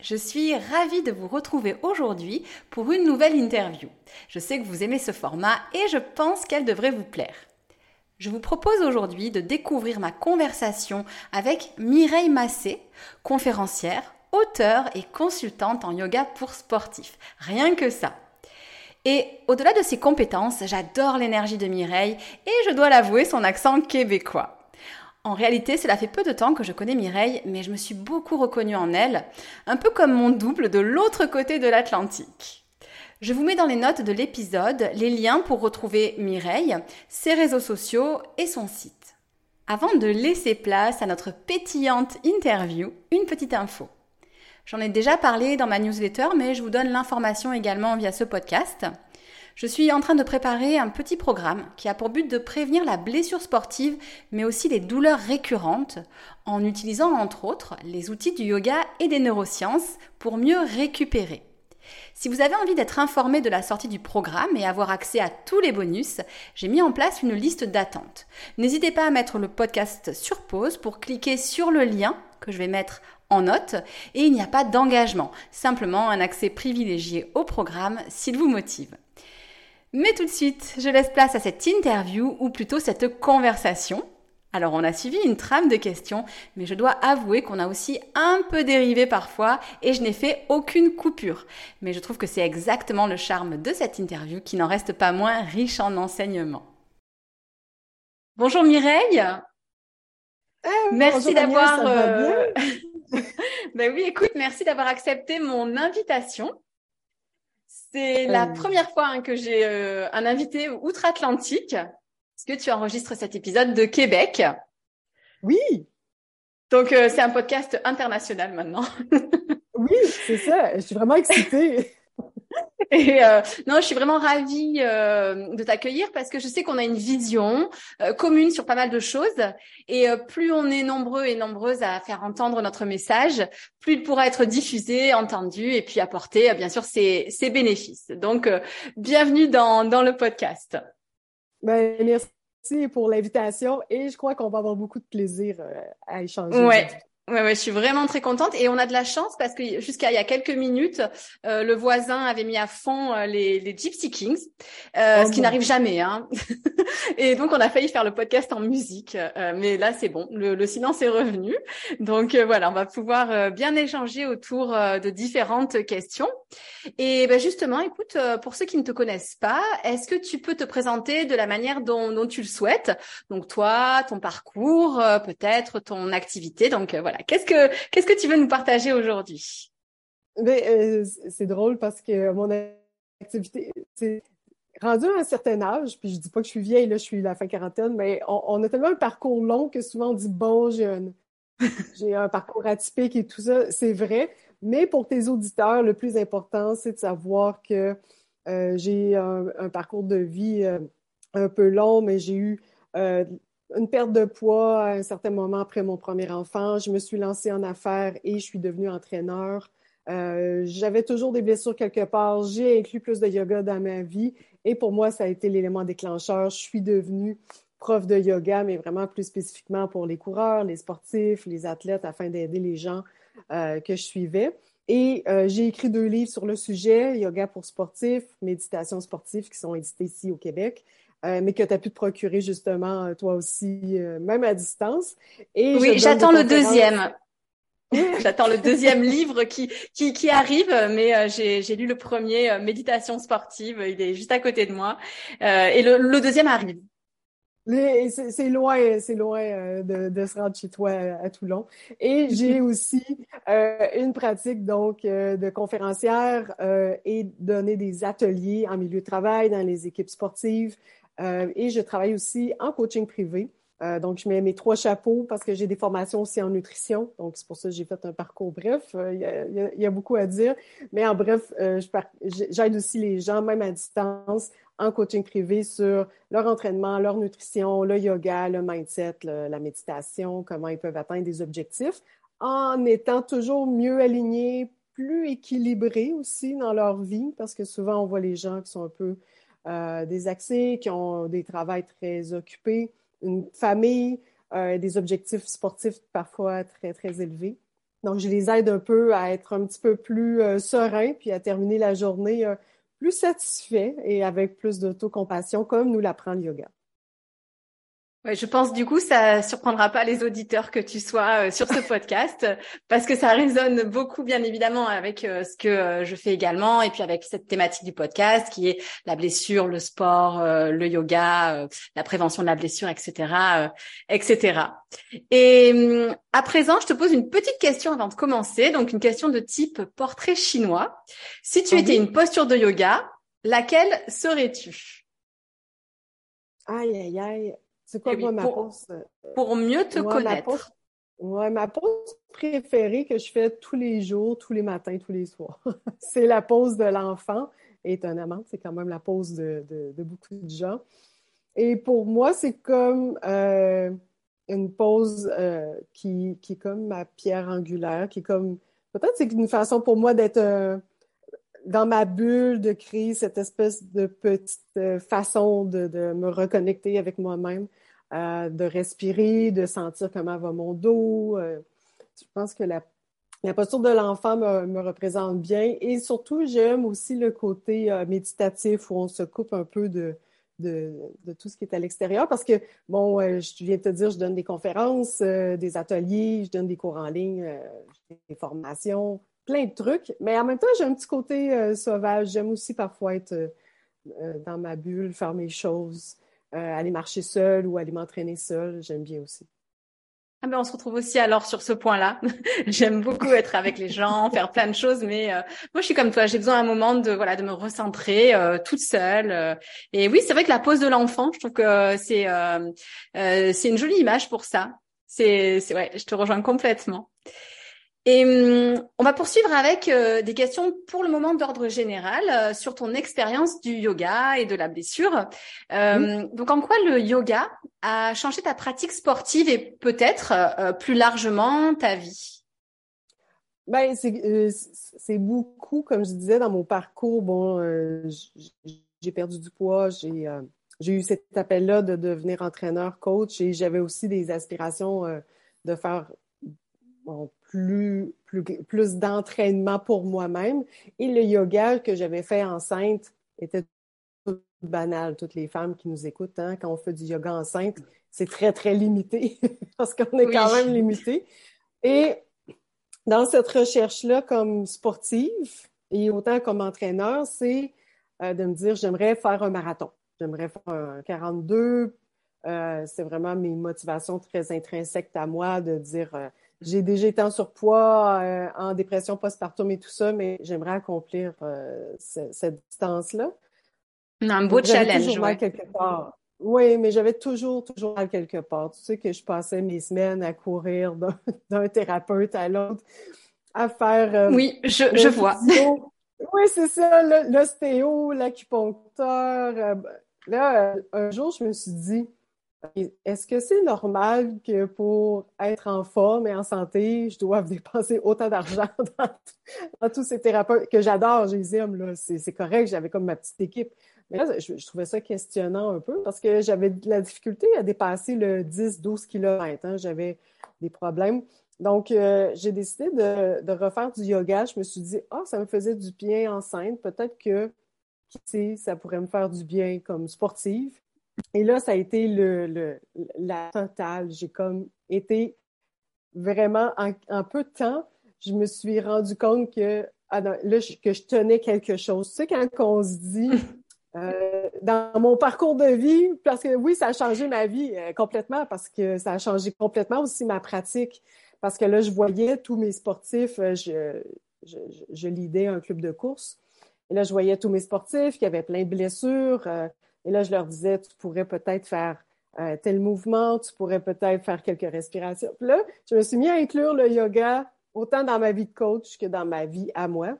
je suis ravie de vous retrouver aujourd'hui pour une nouvelle interview. Je sais que vous aimez ce format et je pense qu'elle devrait vous plaire. Je vous propose aujourd'hui de découvrir ma conversation avec Mireille Massé, conférencière, auteure et consultante en yoga pour sportifs. Rien que ça. Et au-delà de ses compétences, j'adore l'énergie de Mireille et je dois l'avouer son accent québécois. En réalité, cela fait peu de temps que je connais Mireille, mais je me suis beaucoup reconnue en elle, un peu comme mon double de l'autre côté de l'Atlantique. Je vous mets dans les notes de l'épisode les liens pour retrouver Mireille, ses réseaux sociaux et son site. Avant de laisser place à notre pétillante interview, une petite info. J'en ai déjà parlé dans ma newsletter, mais je vous donne l'information également via ce podcast. Je suis en train de préparer un petit programme qui a pour but de prévenir la blessure sportive, mais aussi les douleurs récurrentes, en utilisant entre autres les outils du yoga et des neurosciences pour mieux récupérer. Si vous avez envie d'être informé de la sortie du programme et avoir accès à tous les bonus, j'ai mis en place une liste d'attente. N'hésitez pas à mettre le podcast sur pause pour cliquer sur le lien que je vais mettre en note et il n'y a pas d'engagement, simplement un accès privilégié au programme s'il vous motive. Mais tout de suite, je laisse place à cette interview ou plutôt cette conversation. Alors on a suivi une trame de questions, mais je dois avouer qu'on a aussi un peu dérivé parfois et je n'ai fait aucune coupure. Mais je trouve que c'est exactement le charme de cette interview qui n'en reste pas moins riche en enseignements. Bonjour Mireille. Ah merci d'avoir. Euh... ben oui, écoute, merci d'avoir accepté mon invitation. C'est la euh. première fois hein, que j'ai euh, un invité outre-Atlantique. Est-ce que tu enregistres cet épisode de Québec? Oui. Donc euh, c'est un podcast international maintenant. oui, c'est ça. Je suis vraiment excitée. Et euh, non, je suis vraiment ravie euh, de t'accueillir parce que je sais qu'on a une vision euh, commune sur pas mal de choses. Et plus on est nombreux et nombreuses à faire entendre notre message, plus il pourra être diffusé, entendu et puis apporter, bien sûr, ses, ses bénéfices. Donc, bienvenue dans, dans le podcast. Ben, merci pour l'invitation et je crois qu'on va avoir beaucoup de plaisir à échanger. Ouais. Ouais, ouais, je suis vraiment très contente et on a de la chance parce que jusqu'à il y a quelques minutes, euh, le voisin avait mis à fond euh, les, les Gypsy Kings, euh, oh ce qui n'arrive jamais. Hein. et donc on a failli faire le podcast en musique, euh, mais là c'est bon, le, le, silence est revenu. Donc euh, voilà, on va pouvoir bien échanger autour de différentes questions. Et ben justement, écoute, pour ceux qui ne te connaissent pas, est-ce que tu peux te présenter de la manière dont, dont tu le souhaites? Donc toi, ton parcours, peut-être ton activité. Donc voilà Qu'est-ce que qu'est-ce que tu veux nous partager aujourd'hui? Ben, euh, c'est drôle parce que mon activité, c'est rendu à un certain âge, puis je dis pas que je suis vieille, là, je suis la fin quarantaine, mais on, a tellement un parcours long que souvent on dit bon, j'ai un, j'ai un parcours atypique et tout ça, c'est vrai. Mais pour tes auditeurs, le plus important, c'est de savoir que euh, j'ai un, parcours de vie euh, un peu long, mais j'ai eu une perte de poids à un certain moment après mon premier enfant. Je me suis lancée en affaires et je suis devenue entraîneur. Euh, j'avais toujours des blessures quelque part. J'ai inclus plus de yoga dans ma vie et pour moi, ça a été l'élément déclencheur. Je suis devenue prof de yoga, mais vraiment plus spécifiquement pour les coureurs, les sportifs, les athlètes, afin d'aider les gens euh, que je suivais. Et euh, j'ai écrit deux livres sur le sujet, Yoga pour sportifs, Méditation sportive, qui sont édités ici au Québec. Euh, mais que tu as pu te procurer justement toi aussi, euh, même à distance. Et oui, j'attends le deuxième. J'attends le deuxième livre qui, qui, qui arrive, mais euh, j'ai lu le premier, euh, Méditation sportive, il est juste à côté de moi. Euh, et le, le, deuxième arrive. C'est loin, c'est loin de, de, se rendre chez toi à, Toulon. Et j'ai aussi une pratique donc de conférencière et donner des ateliers en milieu de travail dans les équipes sportives. Et je travaille aussi en coaching privé. Euh, donc, je mets mes trois chapeaux parce que j'ai des formations aussi en nutrition. Donc, c'est pour ça que j'ai fait un parcours bref. Euh, il y, a, beaucoup à dire. Mais en bref, euh, j'aide aussi les gens, même à distance, en coaching privé sur leur entraînement, leur nutrition, le yoga, le mindset, la méditation, comment ils peuvent atteindre des objectifs en étant toujours mieux alignés, plus équilibrés aussi dans leur vie parce que souvent, on voit les gens qui sont un peu désaxés, qui ont des travails très occupés une famille, euh, des objectifs sportifs parfois très, très élevés. Donc, je les aide un peu à être un petit peu plus euh, sereins, puis à terminer la journée euh, plus satisfait et avec plus d'autocompassion, comme nous l'apprend le yoga. Ouais, je pense du coup ça surprendra pas les auditeurs que tu sois euh, sur ce podcast parce que ça résonne beaucoup bien évidemment avec euh, ce que euh, je fais également et puis avec cette thématique du podcast qui est la blessure, le sport, le yoga, la prévention de la blessure, etc., etc. Et hum, à présent, je te pose une petite question avant de commencer, donc une question de type portrait chinois. Si tu étais une posture de yoga, laquelle serais-tu? Aïe aïe aïe. C'est quoi, moi, ma pose? Euh, pour mieux te connaître. ouais, ma pause préférée que je fais tous les jours, tous les matins, tous les soirs. c'est la pause de l'enfant. Étonnamment, c'est quand même la pause de, beaucoup de gens. Et pour moi, c'est comme euh, une pause euh, qui, qui est comme ma pierre angulaire, qui est comme. Peut-être c'est une façon pour moi d'être dans ma bulle, de créer cette espèce de petite euh, façon de, me reconnecter avec moi-même, euh, de respirer, de sentir comment va mon dos. Euh, je pense que la, posture de l'enfant me, représente bien et surtout, j'aime aussi le côté méditatif où on se coupe un peu de, de, tout ce qui est à l'extérieur parce que, bon, je viens de te dire, je donne des conférences, des ateliers, je donne des cours en ligne, des formations plein de trucs. Mais en même temps, j'ai un petit côté euh, sauvage. J'aime aussi parfois être euh, euh, dans ma bulle, faire mes choses, aller marcher seule ou aller m'entraîner seule. J'aime bien aussi. Ah ben on se retrouve aussi alors sur ce point-là. J'aime beaucoup être avec les gens, faire plein de choses, mais moi je suis comme toi, j'ai besoin un moment de voilà de me recentrer toute seule. et oui, c'est vrai que la pause de l'enfant, je trouve que c'est c'est une jolie image pour ça. C'est c'est ouais, je te rejoins complètement. Et hum, on va poursuivre avec euh, des questions pour le moment d'ordre général euh, sur ton expérience du yoga et de la blessure. Euh, donc, en quoi le yoga a changé ta pratique sportive et peut-être plus largement ta vie? Ben, c'est beaucoup, comme je disais dans mon parcours. Bon, j'ai perdu du poids, j'ai j'ai eu cet appel-là de devenir entraîneur, coach, et j'avais aussi des aspirations de faire bon, plus, plus, plus d'entraînement pour moi-même. Et le yoga que j'avais fait enceinte était tout banal. Toutes les femmes qui nous écoutent, hein, quand on fait du yoga enceinte, c'est très, très limité parce qu'on est quand même limité. Et dans cette recherche-là, comme sportive et autant comme entraîneur, c'est euh, de me dire, j'aimerais faire un marathon. J'aimerais faire un 42. Euh, c'est vraiment mes motivations très intrinsèques à moi de dire, euh, j'ai déjà été en surpoids, euh, en dépression postpartum et tout ça, mais j'aimerais accomplir euh, cette distance-là. Un beau challenge. Toujours mal quelque part. Oui, mais j'avais toujours, toujours mal quelque part. Tu sais que je passais mes semaines à courir d'un thérapeute à l'autre, à faire. Euh, oui, je, je vois. oui, c'est ça, l'ostéo, l'acupuncteur. là, un jour, je me suis dit, est-ce que c'est normal que pour être en forme et en santé, je dois dépenser autant d'argent dans, tous ces thérapeutes que j'adore, je c'est correct, j'avais comme ma petite équipe. Mais là, je, trouvais ça questionnant un peu parce que j'avais de la difficulté à dépasser le 10-12 km. Hein, j'avais des problèmes. Donc, euh, j'ai décidé de, de, refaire du yoga. Je me suis dit, ah, ça me faisait du bien enceinte. Peut-être que, qui sait, ça pourrait me faire du bien comme sportive. Et là, ça a été le, le la totale. J'ai comme été vraiment, en, peu de temps, je me suis rendu compte que, ah là, que je tenais quelque chose. Tu sais, quand on se dit, euh, dans mon parcours de vie, parce que oui, ça a changé ma vie euh, complètement, parce que ça a changé complètement aussi ma pratique. Parce que là, je voyais tous mes sportifs, euh, je, je, je, lidais un club de course. Et là, je voyais tous mes sportifs qui avaient plein de blessures. Et là, je leur disais, tu pourrais peut-être faire tel mouvement, tu pourrais peut-être faire quelques respirations. Puis là, je me suis mis à inclure le yoga autant dans ma vie de coach que dans ma vie à moi.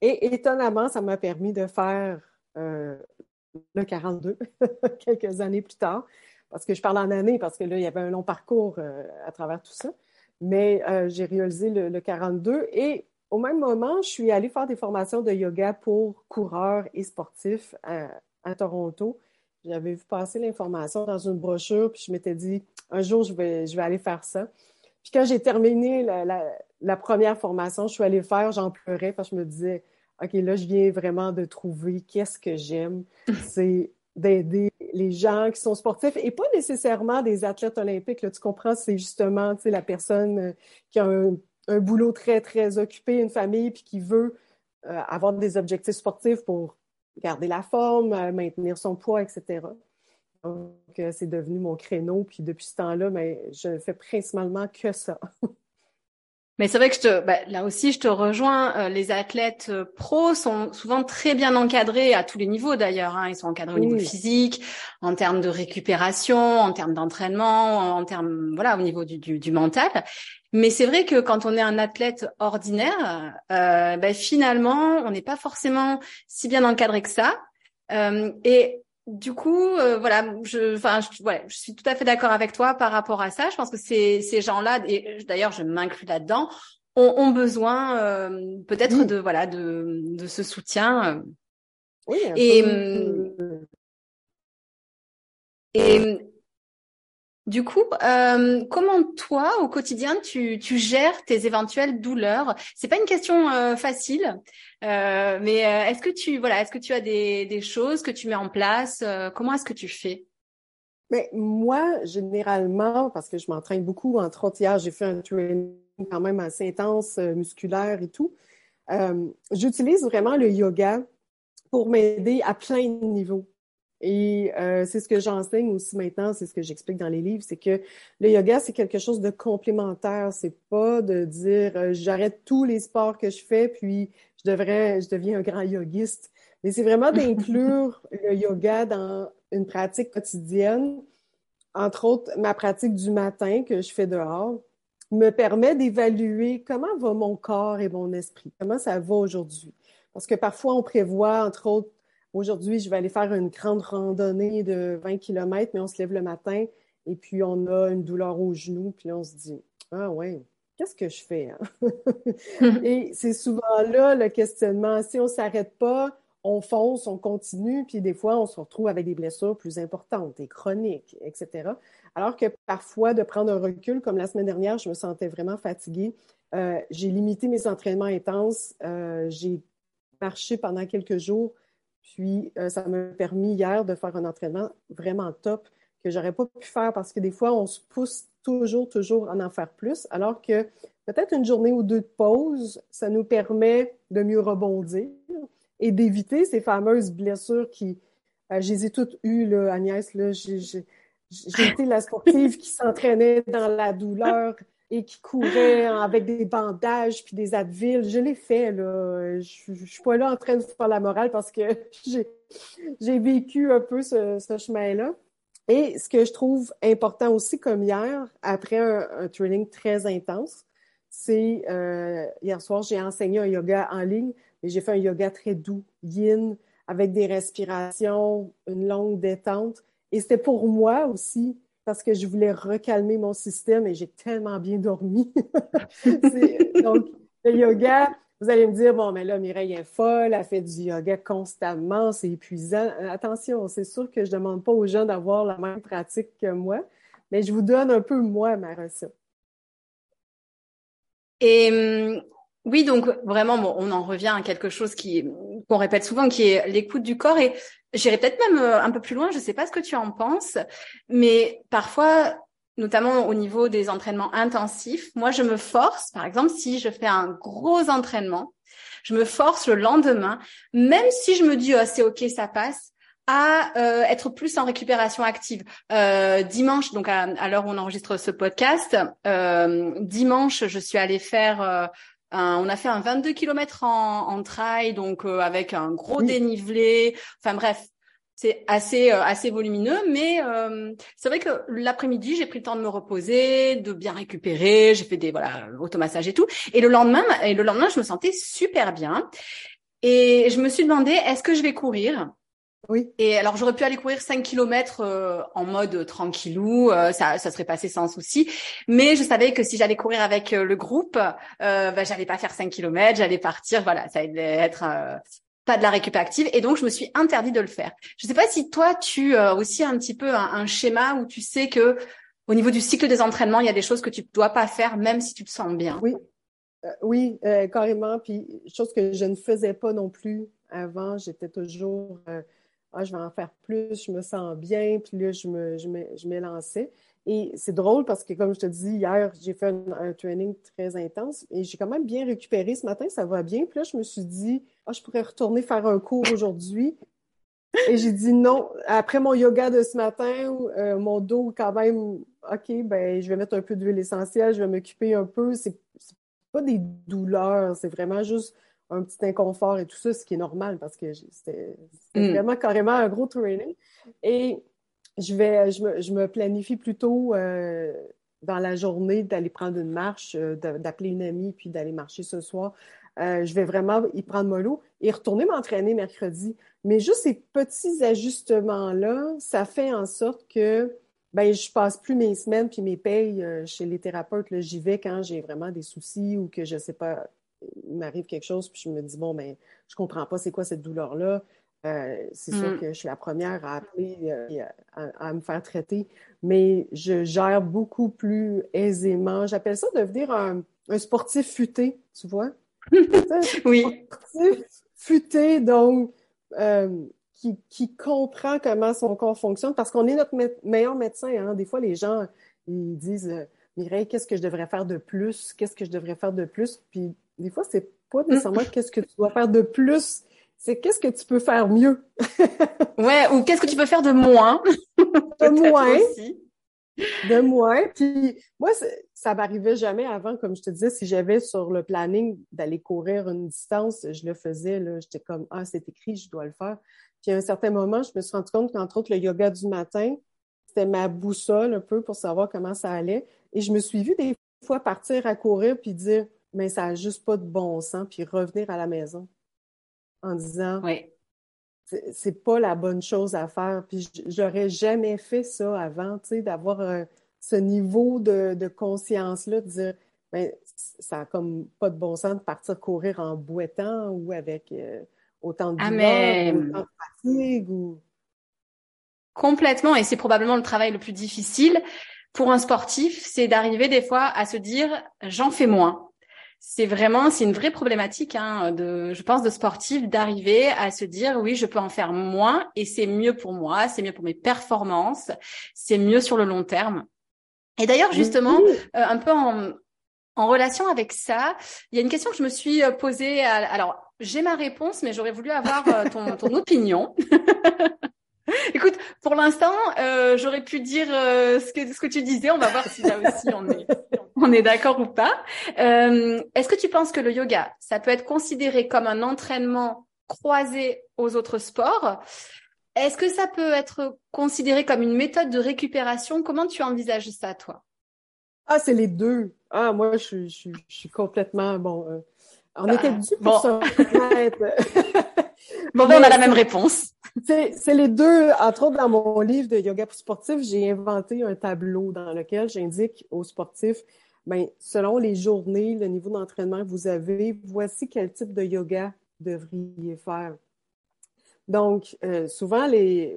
Et étonnamment, ça m'a permis de faire euh, le 42, quelques années plus tard, parce que je parle en années, parce que là, il y avait un long parcours euh, à travers tout ça. Mais euh, j'ai réalisé le, 42 et au même moment, je suis allée faire des formations de yoga pour coureurs et sportifs Toronto. J'avais vu passer l'information dans une brochure, puis je m'étais dit, un jour, je vais, je vais aller faire ça. Puis quand j'ai terminé la, la, première formation, je suis allée faire, j'en pleurais parce que je me disais, OK, là, je viens vraiment de trouver qu'est-ce que j'aime. C'est d'aider les gens qui sont sportifs et pas nécessairement des athlètes olympiques. Là, tu comprends, c'est justement la personne euh, qui a un, boulot très, très occupé, une famille, puis qui veut euh, avoir des objectifs sportifs pour garder la forme, euh, maintenir son poids, etc. Donc, c'est devenu mon créneau. Puis depuis ce temps-là, mais ben, je fais principalement que ça. Mais c'est vrai que je te, bah, là aussi, je te rejoins. Euh, les athlètes euh, pros sont souvent très bien encadrés à tous les niveaux d'ailleurs. Hein. Ils sont encadrés au niveau physique, en termes de récupération, en termes d'entraînement, en termes, voilà, au niveau du, du, du mental. Mais c'est vrai que quand on est un athlète ordinaire, euh, bah, finalement, on n'est pas forcément si bien encadré que ça. Euh, et du coup, euh, voilà, je, enfin, je, je suis tout à fait d'accord avec toi par rapport à ça. Je pense que ces, ces gens-là, et d'ailleurs, je m'inclus là-dedans, ont, ont besoin euh, peut-être de voilà de, de ce soutien. Euh. Oui. Et, et du coup, euh, comment toi, au quotidien, tu, gères tes éventuelles douleurs? C'est pas une question euh, facile, euh, mais euh, est-ce que tu voilà, est-ce que tu as des, choses que tu mets en place Comment est-ce que tu fais? Mais moi, généralement, parce que je m'entraîne beaucoup, entre autres hier, j'ai fait un training quand même assez intense, musculaire et tout. J'utilise vraiment le yoga pour m'aider à plein de niveaux. Et euh, c'est ce que j'enseigne aussi maintenant, c'est ce que j'explique dans les livres, c'est que le yoga, c'est quelque chose de complémentaire. C'est pas de dire euh, j'arrête tous les sports que je fais, puis je devrais, je deviens un grand yogiste. Mais c'est vraiment d'inclure le yoga dans une pratique quotidienne. Entre autres, ma pratique du matin que je fais dehors me permet d'évaluer comment va mon corps et mon esprit, comment ça va aujourd'hui. Parce que parfois, on prévoit, entre autres, Aujourd'hui, je vais aller faire une grande randonnée de 20 km, mais on se lève le matin et puis on a une douleur au genou, puis on se dit Ah ouais, qu'est-ce que je fais? Hein? et c'est souvent là le questionnement. Si on ne s'arrête pas, on fonce, on continue, puis des fois, on se retrouve avec des blessures plus importantes et chroniques, etc. Alors que parfois, de prendre un recul, comme la semaine dernière, je me sentais vraiment fatiguée. Euh, j'ai limité mes entraînements intenses. Euh, j'ai marché pendant quelques jours puis, euh, ça m'a permis hier de faire un entraînement vraiment top que j'aurais pas pu faire parce que des fois, on se pousse toujours, toujours à en faire plus, alors que peut-être une journée ou deux de pause, ça nous permet de mieux rebondir et d'éviter ces fameuses blessures qui, euh, je les ai toutes eues, Agnès, là, j'ai été la sportive qui s'entraînait dans la douleur et qui courait avec des bandages puis des Advil. Je l'ai fait, là. Je, je, suis pas là en train de faire la morale parce que j'ai vécu un peu ce, chemin-là. Et ce que je trouve important aussi, comme hier, après un, training très intense, c'est euh, hier soir, j'ai enseigné un yoga en ligne, mais j'ai fait un yoga très doux, yin, avec des respirations, une longue détente. Et c'était pour moi aussi parce que je voulais recalmer mon système et j'ai tellement bien dormi. donc, le yoga, vous allez me dire, bon, mais là, Mireille est folle, elle fait du yoga constamment, c'est épuisant. Euh, attention, c'est sûr que je ne demande pas aux gens d'avoir la même pratique que moi, mais je vous donne un peu, moi, ma recette. Et hum, oui, donc vraiment, on en revient à quelque chose qui qu'on répète souvent, qui est l'écoute du corps. Et j'irai peut-être même euh, un peu plus loin. Je ne sais pas ce que tu en penses, mais parfois notamment au niveau des entraînements intensifs, moi, je me force, par exemple, si je fais un gros entraînement, je me force le lendemain, même si je me dis, oh, c'est OK, ça passe, à euh, être plus en récupération active. Euh, dimanche, donc à, l'heure où on enregistre ce podcast, dimanche, je suis allée faire, un, on a fait un 22 km en, en trail, donc avec un gros dénivelé. Enfin bref, c'est assez assez volumineux, mais c'est vrai que l'après-midi, j'ai pris le temps de me reposer, de bien récupérer. J'ai fait des voilà automassages et tout. Et le lendemain, et le lendemain, je me sentais super bien. Et je me suis demandé, est-ce que je vais courir? Oui. Et alors j'aurais pu aller courir 5 km euh, en mode tranquillou, euh, ça, ça serait passé sans souci. Mais je savais que si j'allais courir avec euh, le groupe, euh, bah, j'allais pas faire 5 km, j'allais partir, voilà, ça allait être pas de la récup active. Et donc je me suis interdit de le faire. Je sais pas si toi tu as aussi un petit peu un, un, schéma où tu sais que au niveau du cycle des entraînements, il y a des choses que tu dois pas faire même si tu te sens bien. Oui. oui, carrément. Puis chose que je ne faisais pas non plus avant, j'étais toujours ah, je vais en faire plus, je me sens bien, puis là, je me, je m'élançais. Et c'est drôle parce que, comme je te dis, hier, j'ai fait un, training très intense et j'ai quand même bien récupéré ce matin, ça va bien. Puis là, je me suis dit, ah, je pourrais retourner faire un cours aujourd'hui. Et j'ai dit non. Après mon yoga de ce matin, euh, mon dos, quand même, OK, ben, je vais mettre un peu d'huile essentielle, je vais m'occuper un peu. C'est pas des douleurs, c'est vraiment juste un petit inconfort et tout ça, ce qui est normal parce que c'était mm. vraiment carrément un gros training. Et je vais, je me, je me planifie plutôt euh, dans la journée d'aller prendre une marche, euh, d'appeler une amie puis d'aller marcher ce soir. Euh, je vais vraiment y prendre mollo et retourner m'entraîner mercredi. Mais juste ces petits ajustements-là, ça fait en sorte que ben, je passe plus mes semaines puis mes payes chez les thérapeutes. J'y vais quand j'ai vraiment des soucis ou que je sais pas il m'arrive quelque chose, puis je me dis, bon, ben, je comprends pas c'est quoi cette douleur-là. Euh, c'est sûr mm. que je suis la première à appeler, euh, à, me faire traiter, mais je gère beaucoup plus aisément. J'appelle ça devenir un, un sportif futé, tu vois? oui. Sportif futé, donc, euh, qui, qui, comprend comment son corps fonctionne, parce qu'on est notre meilleur médecin. Hein. Des fois, les gens, ils disent, Mireille, qu'est-ce que je devrais faire de plus? Qu'est-ce que je devrais faire de plus? Puis des fois, c'est pas mm. nécessairement qu'est-ce que tu dois faire de plus, c'est qu'est-ce que tu peux faire mieux. ouais, ou qu'est-ce que tu peux faire de moins. de moins. De moins. Puis moi, ça m'arrivait jamais avant, comme je te disais, si j'avais sur le planning d'aller courir une distance, je le faisais, là, j'étais comme, ah, c'est écrit, je dois le faire. Puis à un certain moment, je me suis rendu compte qu'entre autres, le yoga du matin, c'était ma boussole un peu pour savoir comment ça allait. Et je me suis vue des fois partir à courir puis dire, mais ça n'a juste pas de bon sens, puis revenir à la maison en disant oui. c'est pas la bonne chose à faire. Puis j'aurais jamais fait ça avant, tu sais, d'avoir euh, ce niveau de, conscience-là, de dire ben, ça n'a comme pas de bon sens de partir courir en boitant ou avec euh, autant de douleur, autant de fatigue ou... Complètement, et c'est probablement le travail le plus difficile pour un sportif, c'est d'arriver des fois à se dire j'en fais moins c'est vraiment, c'est une vraie problématique, hein, de, je pense, de sportif d'arriver à se dire oui, je peux en faire moins et c'est mieux pour moi, c'est mieux pour mes performances, c'est mieux sur le long terme. Et d'ailleurs, justement, euh, un peu en, en relation avec ça, il y a une question que je me suis euh, posée. alors, j'ai ma réponse, mais j'aurais voulu avoir euh, ton, ton opinion. Écoute, pour l'instant, euh, j'aurais pu dire euh, ce, que, ce que tu disais. On va voir si là aussi on est, on est d'accord ou pas. Euh, Est-ce que tu penses que le yoga, ça peut être considéré comme un entraînement croisé aux autres sports? Est-ce que ça peut être considéré comme une méthode de récupération? Comment tu envisages ça, toi? Ah, c'est les deux. Ah, moi, je, je, je suis complètement bon. On était dû pour bon. bon, ben, on a la même réponse. C'est les deux. Entre autres, dans mon livre de yoga sportif, j'ai inventé un tableau dans lequel j'indique aux sportifs, ben, selon les journées, le niveau d'entraînement que vous avez, voici quel type de yoga vous devriez faire. Donc, euh, souvent, les,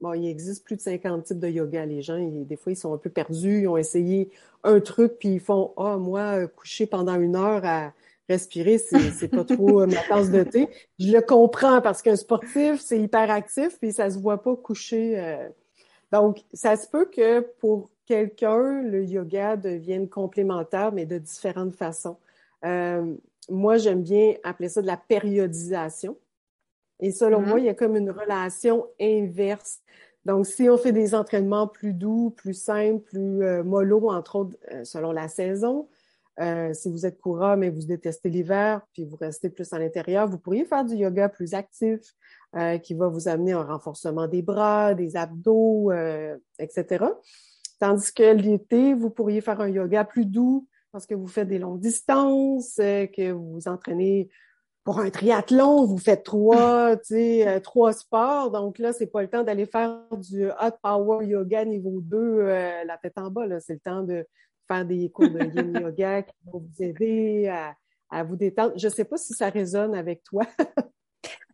bon, il existe plus de 50 types de yoga. Les gens, des fois, ils sont un peu perdus, ils ont essayé un truc, puis ils font, ah, moi, coucher pendant une heure à respirer, c'est pas trop euh, ma tasse de thé. Je le comprends parce qu'un sportif, c'est hyper actif puis ça se voit pas coucher. Euh. Donc, ça se peut que pour quelqu'un, le yoga devienne complémentaire, mais de différentes façons. Euh, moi, j'aime bien appeler ça de la périodisation. Et selon mm-hmm. moi, il y a comme une relation inverse. Donc, si on fait des entraînements plus doux, plus simples, plus euh, mollo, entre autres, selon la saison, euh, si vous êtes courant, mais vous détestez l'hiver, puis vous restez plus à l'intérieur, vous pourriez faire du yoga plus actif, euh, qui va vous amener un renforcement des bras, des abdos, euh, etc. Tandis que l'été, vous pourriez faire un yoga plus doux parce que vous faites des longues distances, que vous vous entraînez pour un triathlon, vous faites trois, tu sais, trois sports. Donc là, c'est pas le temps d'aller faire du hot power yoga niveau 2, la tête en bas. C'est le temps de faire des cours de yin yoga qui vont vous aider à, vous détendre. Je ne sais pas si ça résonne avec toi.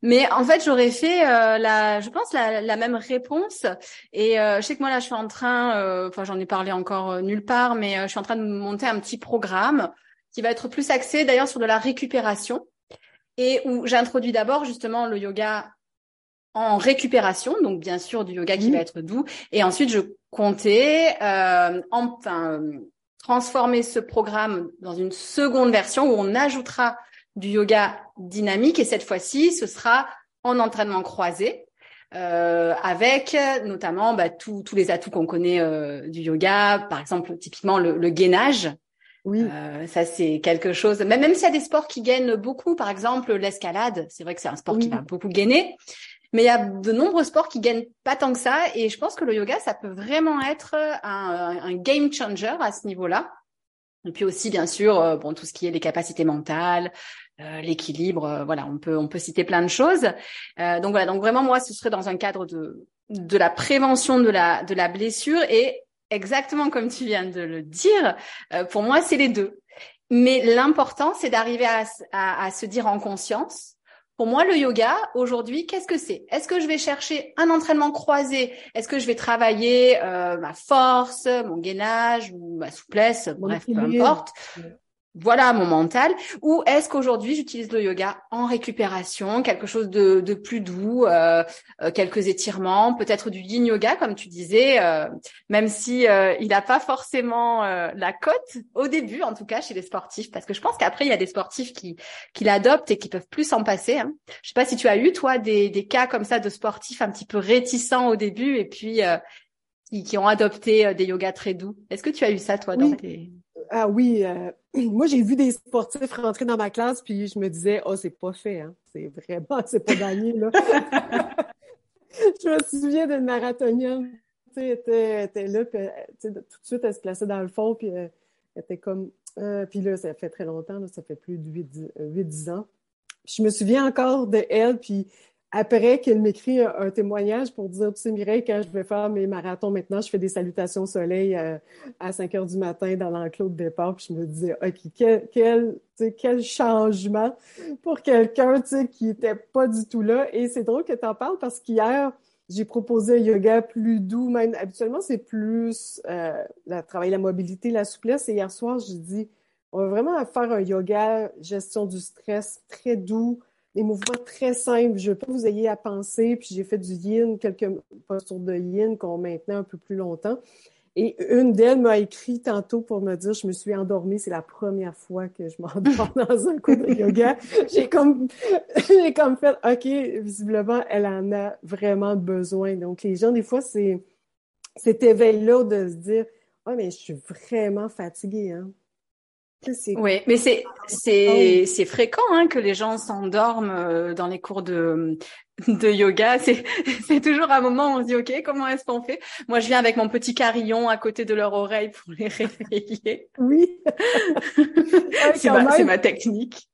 Mais en fait, j'aurais fait euh, la, je pense la, même réponse. Et euh, je sais que moi là, je suis en train, euh, enfin j'en ai parlé encore nulle part, mais je suis en train de monter un petit programme qui va être plus axé d'ailleurs sur de la récupération et où j'introduis d'abord justement le yoga en récupération, donc bien sûr du yoga qui mmh. va être doux, et ensuite je comptais enfin transformer ce programme dans une seconde version où on ajoutera du yoga dynamique et cette fois-ci, ce sera en entraînement croisé. Euh, avec notamment bah, tous les atouts qu'on connaît euh, du yoga, par exemple typiquement le, le gainage. Oui. Euh, ça c'est quelque chose. Même même s'il y a des sports qui gagnent beaucoup, par exemple l'escalade, c'est vrai que c'est un sport qui va beaucoup gainer. Mais il y a de nombreux sports qui gagnent pas tant que ça, et je pense que le yoga, ça peut vraiment être un, un game changer à ce niveau-là. Et puis aussi, bien sûr, euh, bon, tout ce qui est les capacités mentales, euh, l'équilibre, euh, voilà, on peut on peut citer plein de choses. Euh, donc voilà, donc vraiment moi, ce serait dans un cadre de de la prévention de la de la blessure et exactement comme tu viens de le dire, pour moi, c'est les deux. Mais l'important, c'est d'arriver à, à, à se dire en conscience pour moi, le yoga, aujourd'hui, qu'est-ce que c'est? Est-ce que je vais chercher un entraînement croisé? Est-ce que je vais travailler euh, ma force, mon gainage ou ma souplesse? Bref, peu importe voilà mon mental. Ou est-ce qu'aujourd'hui j'utilise le yoga en récupération quelque chose de, de plus doux euh, euh, quelques étirements peut-être du yin yoga comme tu disais euh, même si il n'a pas forcément la cote au début en tout cas chez les sportifs. Parce que je pense qu'après il y a des sportifs qui qui l'adoptent et qui peuvent plus s'en passer hein. je sais pas si tu as eu toi des, des cas comme ça de sportifs un petit peu réticents au début et puis qui, qui, ont adopté des yogas très doux. Est-ce que tu as eu ça toi dans tes ah oui, euh, moi j'ai vu des sportifs rentrer dans ma classe, puis je me disais, oh, c'est pas fait, hein. C'est vraiment, c'est pas gagné, là. je me souviens d'une marathonienne, tu sais, était, était là, puis tout de suite, elle se plaçait dans le fond, puis euh, elle était comme, euh, puis là, ça fait très longtemps, là, ça fait plus de 8-10 ans. je me souviens encore de elle, puis après qu'elle m'écrit un, témoignage pour dire, tu sais, Mireille, quand je vais faire mes marathons maintenant, je fais des salutations au soleil euh, à, 5 heures du matin dans l'enclos de départ. Puis je me disais, OK, quel, quel, quel changement pour quelqu'un qui n'était pas du tout là. Et c'est drôle que tu en parles parce qu'hier, j'ai proposé un yoga plus doux. Même habituellement, c'est plus euh, la, travailler la mobilité, la souplesse. Et hier soir, j'ai dit, on va vraiment faire un yoga gestion du stress très doux des mouvements très simples. Je veux pas que vous ayez à penser. Puis j'ai fait du yin, quelques postures de yin qu'on maintenait un peu plus longtemps. Et une d'elles m'a écrit tantôt pour me dire je me suis endormie, c'est la première fois que je m'endors dans un cours de yoga. J'ai comme j'ai comme fait OK, visiblement elle en a vraiment besoin. Donc les gens des fois c'est cet éveil là de se dire ah mais je suis vraiment fatiguée hein. Oui, mais c'est c'est c'est fréquent hein, que les gens s'endorment euh, dans les cours de de yoga. C'est c'est toujours un moment où on se dit ok comment est-ce qu'on fait? Moi je viens avec mon petit carillon à côté de leur oreille pour les réveiller. Oui, c'est ma, ma technique.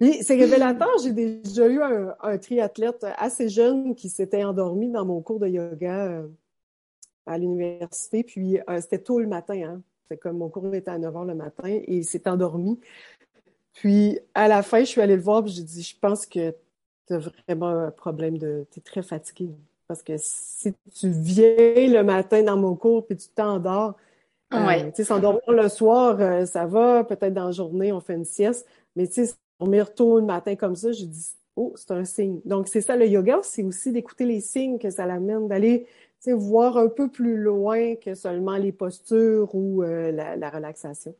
Oui, c'est révélateur. J'ai déjà eu un, un, triathlète assez jeune qui s'était endormi dans mon cours de yoga euh, à l'université. Puis euh, c'était tôt le matin. Hein comme mon cours était à 9 h le matin et il s'est endormi. Puis à la fin, je suis allée le voir et j'ai dit Je pense que tu as vraiment un problème de. Tu es très fatigué. Parce que si tu viens le matin dans mon cours puis tu t'endors, euh, tu sais, s'endormir le soir, euh, ça va. Peut-être dans la journée, on fait une sieste. Mais tu sais, dormir tôt le matin comme ça, je dis Oh, c'est un signe. Donc, c'est ça, le yoga, c'est aussi d'écouter les signes que ça l'amène, d'aller voir un peu plus loin que seulement les postures ou euh, la, relaxation.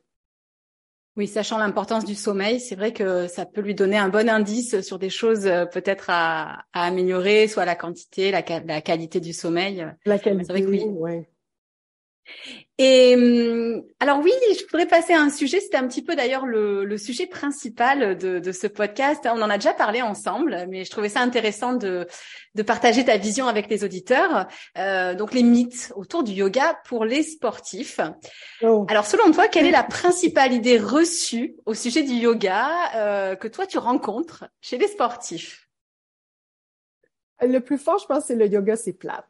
Oui, sachant l'importance du sommeil, c'est vrai que ça peut lui donner un bon indice sur des choses euh, peut-être à, améliorer, soit la quantité, la, qualité du sommeil. La qualité, oui. Ouais. Et hum, alors oui, je voudrais passer à un sujet, c'était un petit peu d'ailleurs le, sujet principal de, ce podcast. On en a déjà parlé ensemble, mais je trouvais ça intéressant de, partager ta vision avec les auditeurs. Euh, donc les mythes autour du yoga pour les sportifs. Oh. Alors selon toi, quelle est la principale idée reçue au sujet du yoga euh, que toi tu rencontres chez les sportifs? Le plus fort, je pense, c'est le yoga, c'est plate.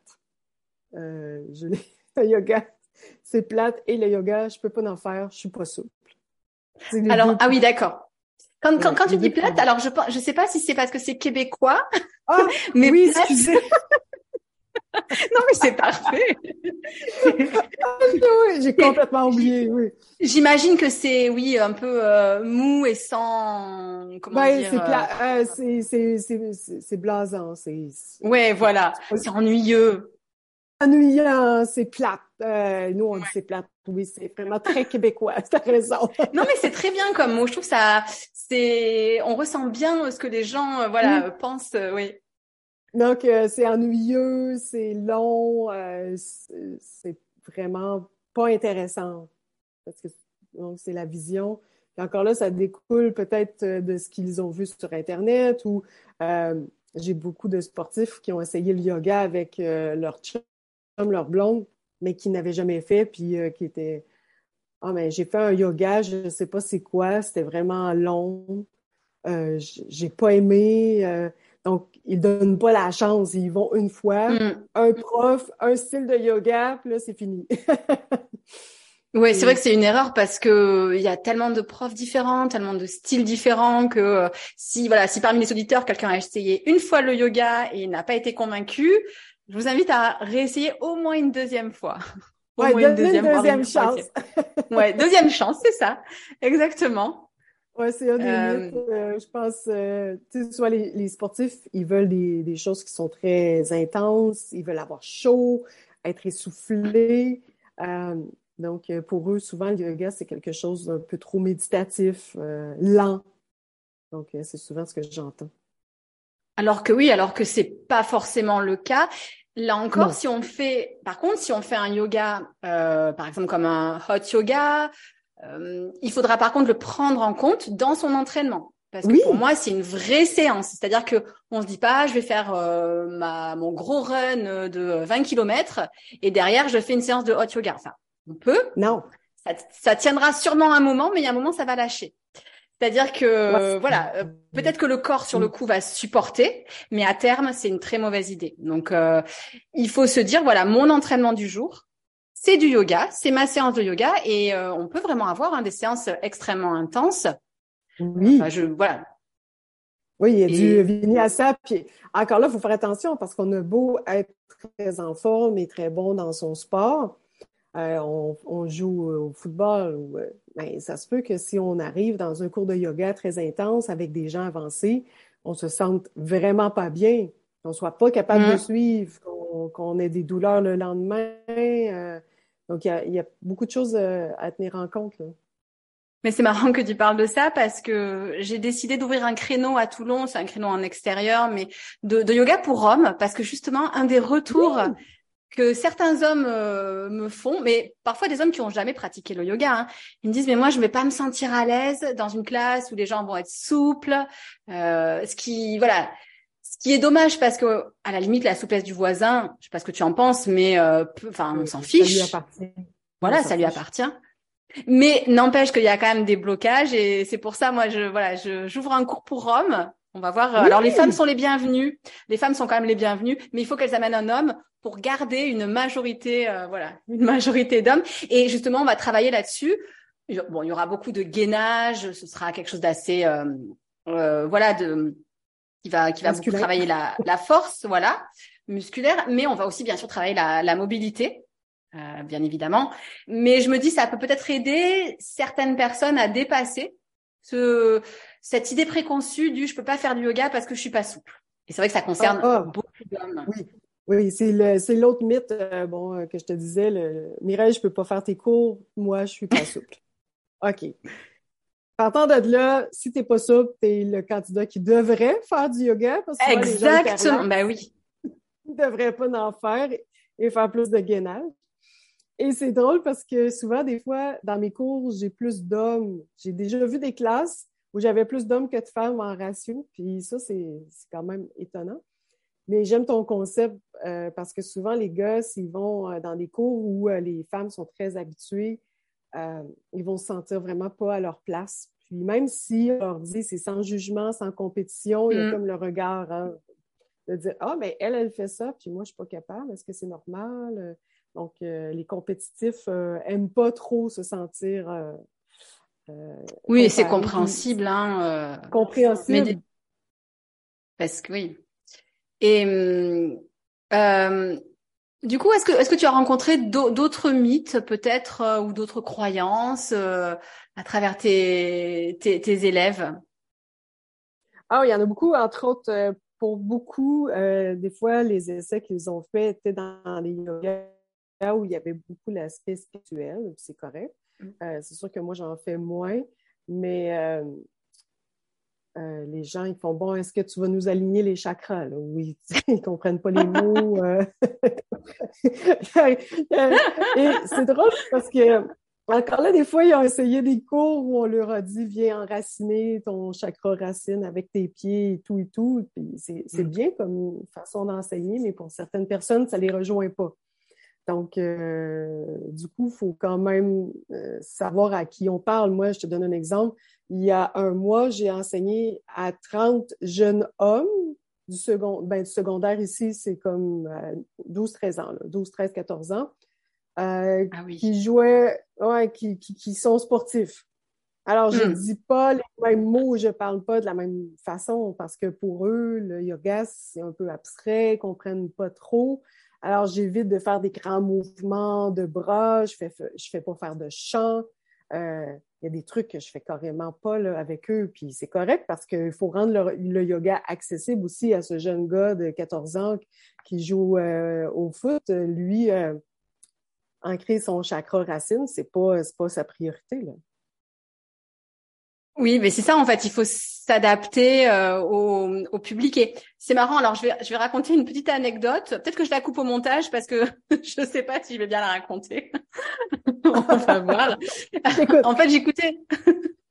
Euh, je le yoga, c'est plate et le yoga, je peux pas en faire, je suis pas souple. Alors, ah oui, d'accord. Quand, quand, quand tu dis plate, alors je je sais pas si c'est parce que c'est québécois, ah, mais oui, excusez. non, mais c'est parfait. J'ai complètement oublié, oui. J'imagine que c'est, oui, un peu euh, mou et sans, comment ben, dire... Euh, euh, c'est blasant, c'est... Ouais, voilà, c'est ennuyeux ennuyant, c'est plate. Euh, nous, on dit c'est plate. Oui, c'est vraiment très québécois. T'as raison. non, mais c'est très bien comme mot. Je trouve ça, c'est, on ressent bien ce que les gens, euh, voilà, pensent. Euh, oui. Donc, c'est ennuyeux, c'est long, c'est vraiment pas intéressant. Parce que donc c'est la vision. Et encore là, ça découle peut-être de ce qu'ils ont vu sur Internet ou j'ai beaucoup de sportifs qui ont essayé le yoga avec leur chum leur blonde, mais qui n'avait jamais fait, puis euh, qui était Ah, mais j'ai fait un yoga, je ne sais pas c'est quoi, c'était vraiment long, euh, j'ai pas aimé. Euh, donc, ils donnent pas la chance, ils vont une fois, mm. un prof, un style de yoga, puis là, c'est fini. Oui, c'est vrai que c'est une erreur parce que il y a tellement de profs différents, tellement de styles différents que si voilà, si parmi les auditeurs quelqu'un a essayé une fois le yoga et n'a pas été convaincu, je vous invite à réessayer au moins une deuxième fois. Au ouais, une deuxième, chance. ouais, deuxième chance, c'est ça. Exactement. Ouais, c'est un des euh... euh je pense, euh, tu sais, soit les, sportifs, ils veulent des, des, choses qui sont très intenses, ils veulent avoir chaud, être essoufflés. Euh, donc, pour eux, souvent, le yoga, c'est quelque chose d'un peu trop méditatif, lent. Donc, c'est souvent ce que j'entends. Alors que oui, alors que c'est pas forcément le cas. Là encore, si on fait, par contre, si on fait un yoga, euh, par exemple comme un hot yoga, euh, il faudra par contre le prendre en compte dans son entraînement. Parce que pour moi, c'est une vraie séance. C'est-à-dire que on se dit pas, je vais faire euh, ma, mon gros run de 20 km et derrière, je fais une séance de hot yoga. Enfin, on peut. Non. Ça, ça tiendra sûrement un moment, mais il y a un moment, ça va lâcher. C'est-à-dire que voilà, euh, peut-être que le corps sur le coup va supporter, mais à terme, c'est une très mauvaise idée. Donc, euh, il faut se dire voilà, mon entraînement du jour, c'est du yoga, c'est ma séance de yoga, et euh, on peut vraiment avoir hein, des séances extrêmement intenses. Oui. je voilà. Oui, il y a du vinyasa. Puis encore là, il faut faire attention parce qu'on a beau être très en forme et très bon dans son sport, on, on, joue au football ou ben, ça se peut que si on arrive dans un cours de yoga très intense avec des gens avancés, on se sente vraiment pas bien, qu'on soit pas capable de mm. suivre, qu'on ait des douleurs le lendemain. Euh, donc, il y a, beaucoup de choses euh, à tenir en compte. Mais c'est marrant que tu parles de ça parce que j'ai décidé d'ouvrir un créneau à Toulon, c'est un créneau en extérieur, mais de, yoga pour hommes, parce que justement, un des retours que certains hommes euh, me font, mais parfois des hommes qui ont jamais pratiqué le yoga. Hein. Ils me disent mais moi je vais pas me sentir à l'aise dans une classe où les gens vont être souples. Euh, ce qui voilà, ce qui est dommage parce que à la limite la souplesse du voisin, je sais pas ce que tu en penses, mais euh, enfin on s'en fiche. Ça lui appartient. Voilà, ça lui appartient. Mais n'empêche qu'il y a quand même des blocages et c'est pour ça moi je voilà je j'ouvre un cours pour hommes. On va voir. Alors les femmes sont les bienvenues. Les femmes sont quand même les bienvenues, mais il faut qu'elles amènent un homme pour garder une majorité, euh, voilà, une majorité d'hommes. Et justement, on va travailler là-dessus. Bon, il y aura beaucoup de gainage, ce sera quelque chose d'assez, euh, euh, voilà, de qui va qui va beaucoup travailler la, la force, voilà, musculaire. Mais on va aussi bien sûr travailler la, la mobilité. Euh, bien évidemment, mais je me dis ça peut peut-être aider certaines personnes à dépasser ce, cette idée préconçue du je peux pas faire du yoga parce que je suis pas souple. Et c'est vrai que ça concerne oh, oh. beaucoup d'hommes. Oui. Oui, c'est l'autre mythe euh, bon, euh, que je te disais. Le, Mireille, je peux pas faire tes cours. Moi, je suis pas souple. OK. Partant de là, si t'es pas souple, t'es le candidat qui devrait faire du yoga. Parce que Exactement. ben oui. Devrait pas en faire et faire plus de gainage. Et c'est drôle parce que souvent, des fois, dans mes cours, j'ai plus d'hommes. J'ai déjà vu des classes où j'avais plus d'hommes que de femmes en ratio. Puis ça, c'est quand même étonnant. Mais j'aime ton concept euh, parce que souvent, les gars, s'ils vont euh, dans des cours où euh, les femmes sont très habituées, ils vont se sentir vraiment pas à leur place. Puis même si on leur dit c'est sans jugement, sans compétition, il y a mm. comme le regard hein, de dire Ah, mais elle, elle fait ça, puis moi, je suis pas capable. Est-ce que c'est normal? Donc, les compétitifs n'aiment pas trop se sentir. Oui, c'est compréhensible. Hein, compréhensible. Parce que oui. Et euh, du coup, est-ce que, est-ce que tu as rencontré d'autres mythes peut-être euh, ou d'autres croyances euh, à travers tes, tes, tes, élèves? Ah, il y en a beaucoup, entre autres, pour beaucoup, des fois, les essais qu'ils ont faits étaient dans les yoga où il y avait beaucoup l'aspect spirituel, c'est correct. Mmh. c'est sûr que moi, j'en fais moins, mais euh, les gens, ils font bon, est-ce que tu vas nous aligner les chakras? Oui, ils comprennent pas les mots. Euh. Et c'est drôle parce que encore là, des fois, ils ont essayé des cours où on leur a dit viens enraciner ton chakra racine avec tes pieds et tout et tout. c'est, mm. bien comme façon d'enseigner, mais pour certaines personnes, ça les rejoint pas. Donc, euh, du coup, il faut quand même savoir à qui on parle. Moi, je te donne un exemple il y a un mois, j'ai enseigné à 30 jeunes hommes du, second, ben, du secondaire ici, c'est comme 12-13 euh, ans, 12, 13, 14 ans, euh, ah qui jouaient, ouais, qui, qui, sont sportifs. Alors, je ne hmm. dis pas les mêmes mots, je ne parle pas de la même façon parce que pour eux, le yoga, c'est un peu abstrait, ils ne comprennent pas trop. Alors, j'évite de faire des grands mouvements de bras, je ne fais, je fais pas faire de chant. Euh, il y a des trucs que je fais carrément pas là, avec eux, puis c'est correct parce qu'il faut rendre le, yoga accessible aussi à ce jeune gars de 14 ans qui joue euh, au foot. Lui, euh, ancrer son chakra racine, c'est pas, pas sa priorité. Là. Oui, mais c'est ça en fait. Il faut s'adapter euh, au, au, public. Et c'est marrant. Alors je vais, je vais raconter une petite anecdote. Peut-être que je la coupe au montage parce que je ne sais pas si je vais bien la raconter. On va voir. en fait, j'écoutais.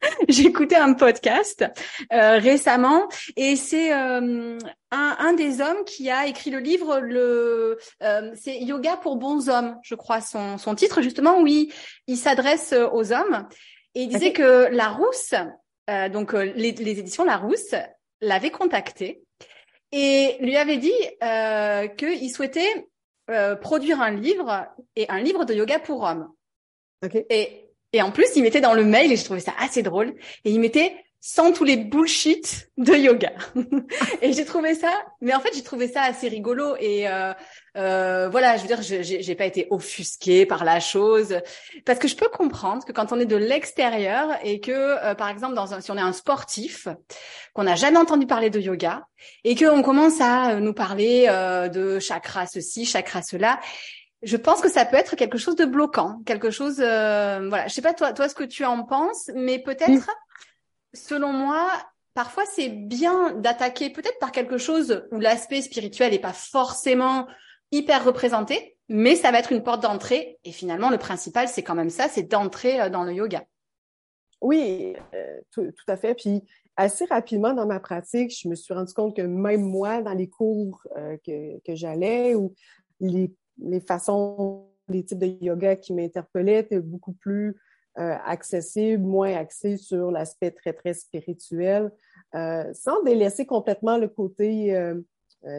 J'écoutais un podcast euh, récemment et c'est euh, un, un, des hommes qui a écrit le livre le euh, c'est Yoga pour bons hommes, je crois son, son titre justement oui il s'adresse aux hommes et il disait que la Rousse, euh, donc euh, les, les, éditions La Rousse, l'avait contacté et lui avait dit euh, qu'il souhaitait euh, produire un livre et un livre de yoga pour hommes. Okay. Et, et en plus, il mettait dans le mail, et je trouvais ça assez drôle, et il mettait sans tous les bullshit de yoga. et j'ai trouvé ça, mais en fait j'ai trouvé ça assez rigolo et euh, euh, voilà, je veux dire, j'ai pas été offusquée par la chose parce que je peux comprendre que quand on est de l'extérieur et que euh, par exemple dans un, si on est un sportif qu'on n'a jamais entendu parler de yoga et qu'on commence à nous parler de chakra ceci, chakra cela, je pense que ça peut être quelque chose de bloquant, quelque chose, voilà. Je sais pas toi, toi ce que tu en penses, mais peut-être selon moi, parfois c'est bien d'attaquer peut-être par quelque chose où l'aspect spirituel n'est pas forcément hyper représenté, mais ça va être une porte d'entrée. Et finalement, le principal, c'est quand même ça, c'est d'entrer euh, dans le yoga. Oui, euh, tout, à fait. Puis assez rapidement dans ma pratique, je me suis rendu compte que même moi, dans les cours euh, que, que j'allais, ou les, les façons, les types de yoga qui m'interpellaient étaient beaucoup plus euh, accessible, moins axé sur l'aspect très, très spirituel, euh, sans délaisser complètement le côté euh,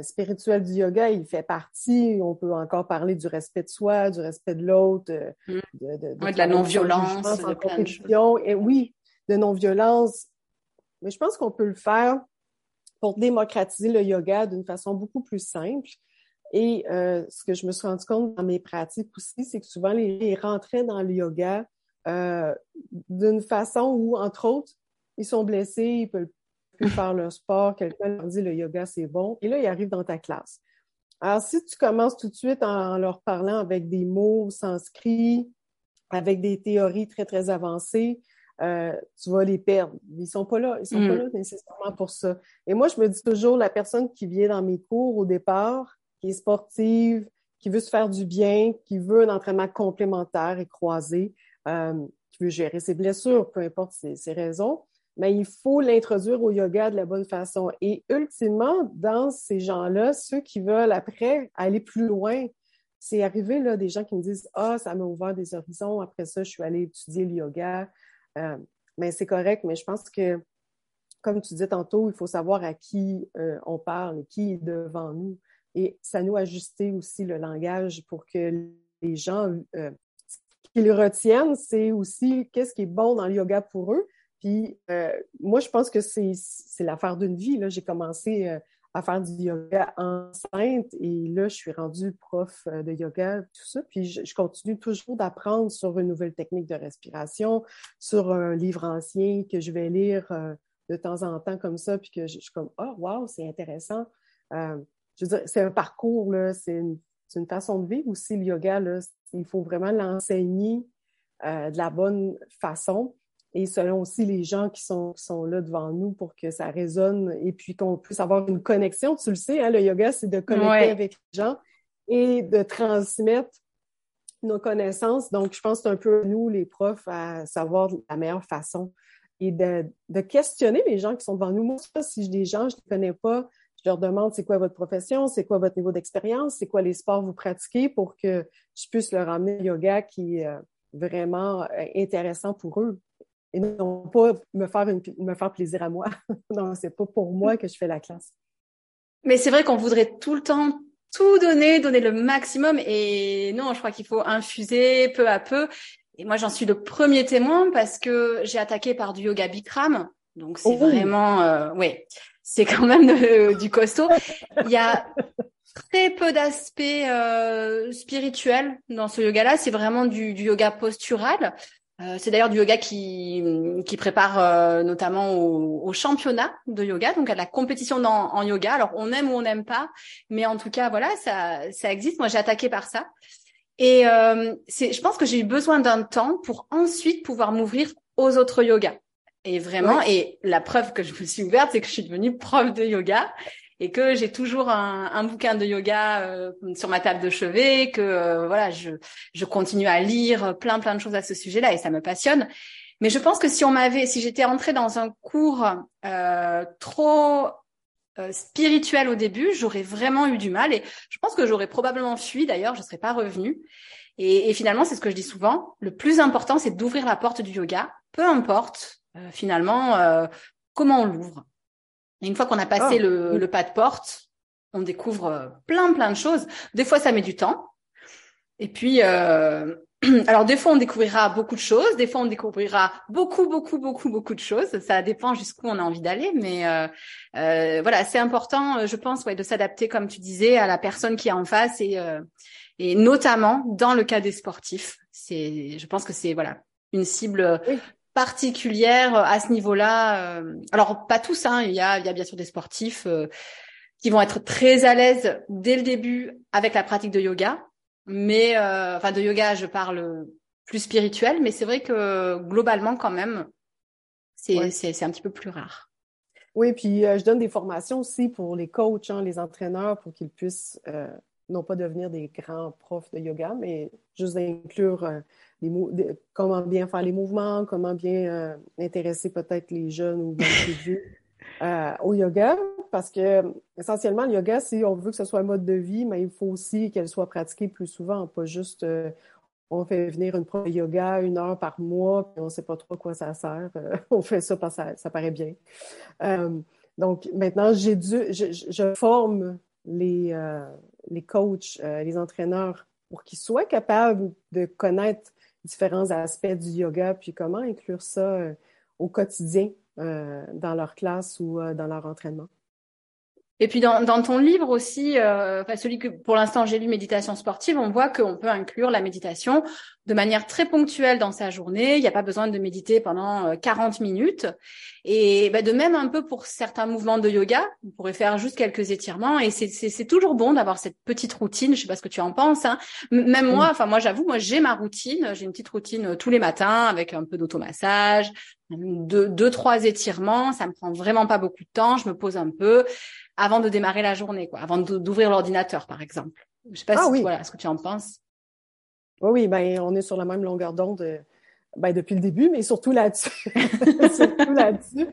spirituel du yoga. Il fait partie, on peut encore parler du respect de soi, du respect de l'autre, mm. de, de, de, la non-violence, de compétition. Et oui, de non-violence. Mais je pense qu'on peut le faire pour démocratiser le yoga d'une façon beaucoup plus simple. Et ce que je me suis rendu compte dans mes pratiques aussi, c'est que souvent les rentraient dans le yoga euh, d'une façon où, entre autres, ils sont blessés, ils peuvent plus faire leur sport, quelqu'un leur dit le yoga c'est bon, et là, ils arrivent dans ta classe. Alors, si tu commences tout de suite en leur parlant avec des mots sanscrits, avec des théories très, très avancées, euh, tu vas les perdre. Ils sont pas là. Ils sont pas mm. là nécessairement pour ça. Et moi, je me dis toujours, la personne qui vient dans mes cours au départ, qui est sportive, qui veut se faire du bien, qui veut un entraînement complémentaire et croisé, euh, qui veut gérer ses blessures, peu importe ses, raisons, mais il faut l'introduire au yoga de la bonne façon. Et ultimement, dans ces gens-là, ceux qui veulent après aller plus loin, c'est arrivé là, des gens qui me disent Ah, ça m'a ouvert des horizons, après ça, je suis allée étudier le yoga. Euh, mais c'est correct, mais je pense que, comme tu disais tantôt, il faut savoir à qui euh, on parle et qui est devant nous. Et ça nous ajuster aussi le langage pour que les gens, qu'ils retiennent, c'est aussi qu'est-ce qui est bon dans le yoga pour eux. Puis moi, je pense que c'est l'affaire d'une vie. J'ai commencé à faire du yoga enceinte et là, je suis rendue prof euh, de yoga, tout ça. Puis je, continue toujours d'apprendre sur une nouvelle technique de respiration, sur un livre ancien que je vais lire euh, de temps en temps comme ça, puis que je, suis comme oh wow, c'est intéressant. Euh, je veux dire, c'est un parcours là, c'est une, une, façon de vivre aussi le yoga là. Il faut vraiment l'enseigner de la bonne façon et selon aussi les gens qui sont, sont là devant nous pour que ça résonne et puis qu'on puisse avoir une connexion. Tu le sais, hein, le yoga, c'est de connecter avec les gens et de transmettre nos connaissances. Donc, je pense que c'est un peu nous, les profs, à savoir la meilleure façon et de, de questionner les gens qui sont devant nous. Moi, si j'ai des gens, je ne connais pas, je leur demande c'est quoi votre profession, c'est quoi votre niveau d'expérience, c'est quoi les sports que vous pratiquez pour que je puisse leur amener le yoga qui est euh, vraiment euh, intéressant pour eux et non pas me faire, me faire plaisir à moi. non, c'est pas pour moi que je fais la classe. Mais c'est vrai qu'on voudrait tout le temps tout donner, donner le maximum. Et non, je crois qu'il faut infuser peu à peu. Et moi, j'en suis le premier témoin parce que j'ai attaqué par du yoga Bikram. Donc, c'est oh. vraiment, euh, oui, c'est quand même du costaud. Il y a très peu d'aspects euh, spirituels dans ce yoga-là. C'est vraiment du, du, yoga postural. Euh, c'est d'ailleurs du yoga qui, qui prépare euh, notamment au, championnat de yoga, donc à la compétition en yoga. Alors on aime ou on n'aime pas, mais en tout cas voilà, ça, ça existe. Moi j'ai attaqué par ça. Et euh, je pense que j'ai eu besoin d'un temps pour ensuite pouvoir m'ouvrir aux autres yogas. Et vraiment, et la preuve que je me suis ouverte, c'est que je suis devenue prof de yoga et que j'ai toujours un, un, bouquin de yoga euh, sur ma table de chevet, que euh, voilà, je, je continue à lire plein plein de choses à ce sujet-là et ça me passionne. Mais je pense que si on m'avait, si j'étais entrée dans un cours euh, trop euh, spirituel au début, j'aurais vraiment eu du mal et je pense que j'aurais probablement fui. D'ailleurs, je serais pas revenue. Et, et finalement, c'est ce que je dis souvent. Le plus important, c'est d'ouvrir la porte du yoga, peu importe finalement comment on l'ouvre? Et une fois qu'on a passé ah, le, pas de porte, on découvre euh, plein plein de choses. Des fois, ça met du temps. Et puis, euh, alors des fois, on découvrira beaucoup de choses. Des fois, on découvrira beaucoup beaucoup beaucoup beaucoup de choses. Ça dépend jusqu'où on a envie d'aller. Mais euh, euh voilà, c'est important, je pense, ouais, de s'adapter, comme tu disais, à la personne qui est en face et et notamment dans le cas des sportifs. C'est, je pense que c'est voilà une cible particulière euh, à ce niveau-là. Euh, alors pas tous, hein, il y a, il y a bien sûr des sportifs euh, qui vont être très à l'aise dès le début avec la pratique de yoga, mais enfin de yoga, je parle plus spirituel, mais c'est vrai que globalement quand même, c'est c'est un petit peu plus rare. Oui, puis je donne des formations aussi pour les coachs, hein, les entraîneurs, pour qu'ils puissent non pas devenir des grands profs de yoga, mais juste inclure comment bien faire les mouvements, comment bien euh, intéresser peut-être les jeunes ou les vieux euh, au yoga. Parce que essentiellement, le yoga, si on veut que ce soit un mode de vie, mais il faut aussi qu'elle soit pratiquée plus souvent, pas juste euh, on fait venir une prof de yoga une heure par mois, puis on ne sait pas trop à quoi ça sert. on fait ça parce que ça, paraît bien. donc maintenant, j'ai dû, je, je, forme les, les coachs, les entraîneurs pour qu'ils soient capables de connaître différents aspects du yoga, puis comment inclure ça euh, au quotidien euh, dans leur classe ou euh, dans leur entraînement? Et puis dans, dans ton livre aussi, euh, enfin celui que pour l'instant j'ai lu Méditation sportive, on voit qu'on peut inclure la méditation de manière très ponctuelle dans sa journée. Il n'y a pas besoin de méditer pendant 40 euh, minutes. Et bah, de même un peu pour certains mouvements de yoga, on pourrait faire juste quelques étirements. Et c'est toujours bon d'avoir cette petite routine. Je sais pas ce que tu en penses. Hein. Même moi, enfin moi j'avoue, moi j'ai ma routine. J'ai une petite routine euh, tous les matins avec un peu d'automassage, deux, deux, trois étirements. Ça me prend vraiment pas beaucoup de temps. Je me pose un peu avant de démarrer la journée, quoi, avant d'ouvrir l'ordinateur, par exemple. Je sais pas ah si voilà, ce que tu en penses. Oui, oui, ben on est sur la même longueur d'onde euh, ben, depuis le début, mais surtout là-dessus. surtout là-dessus.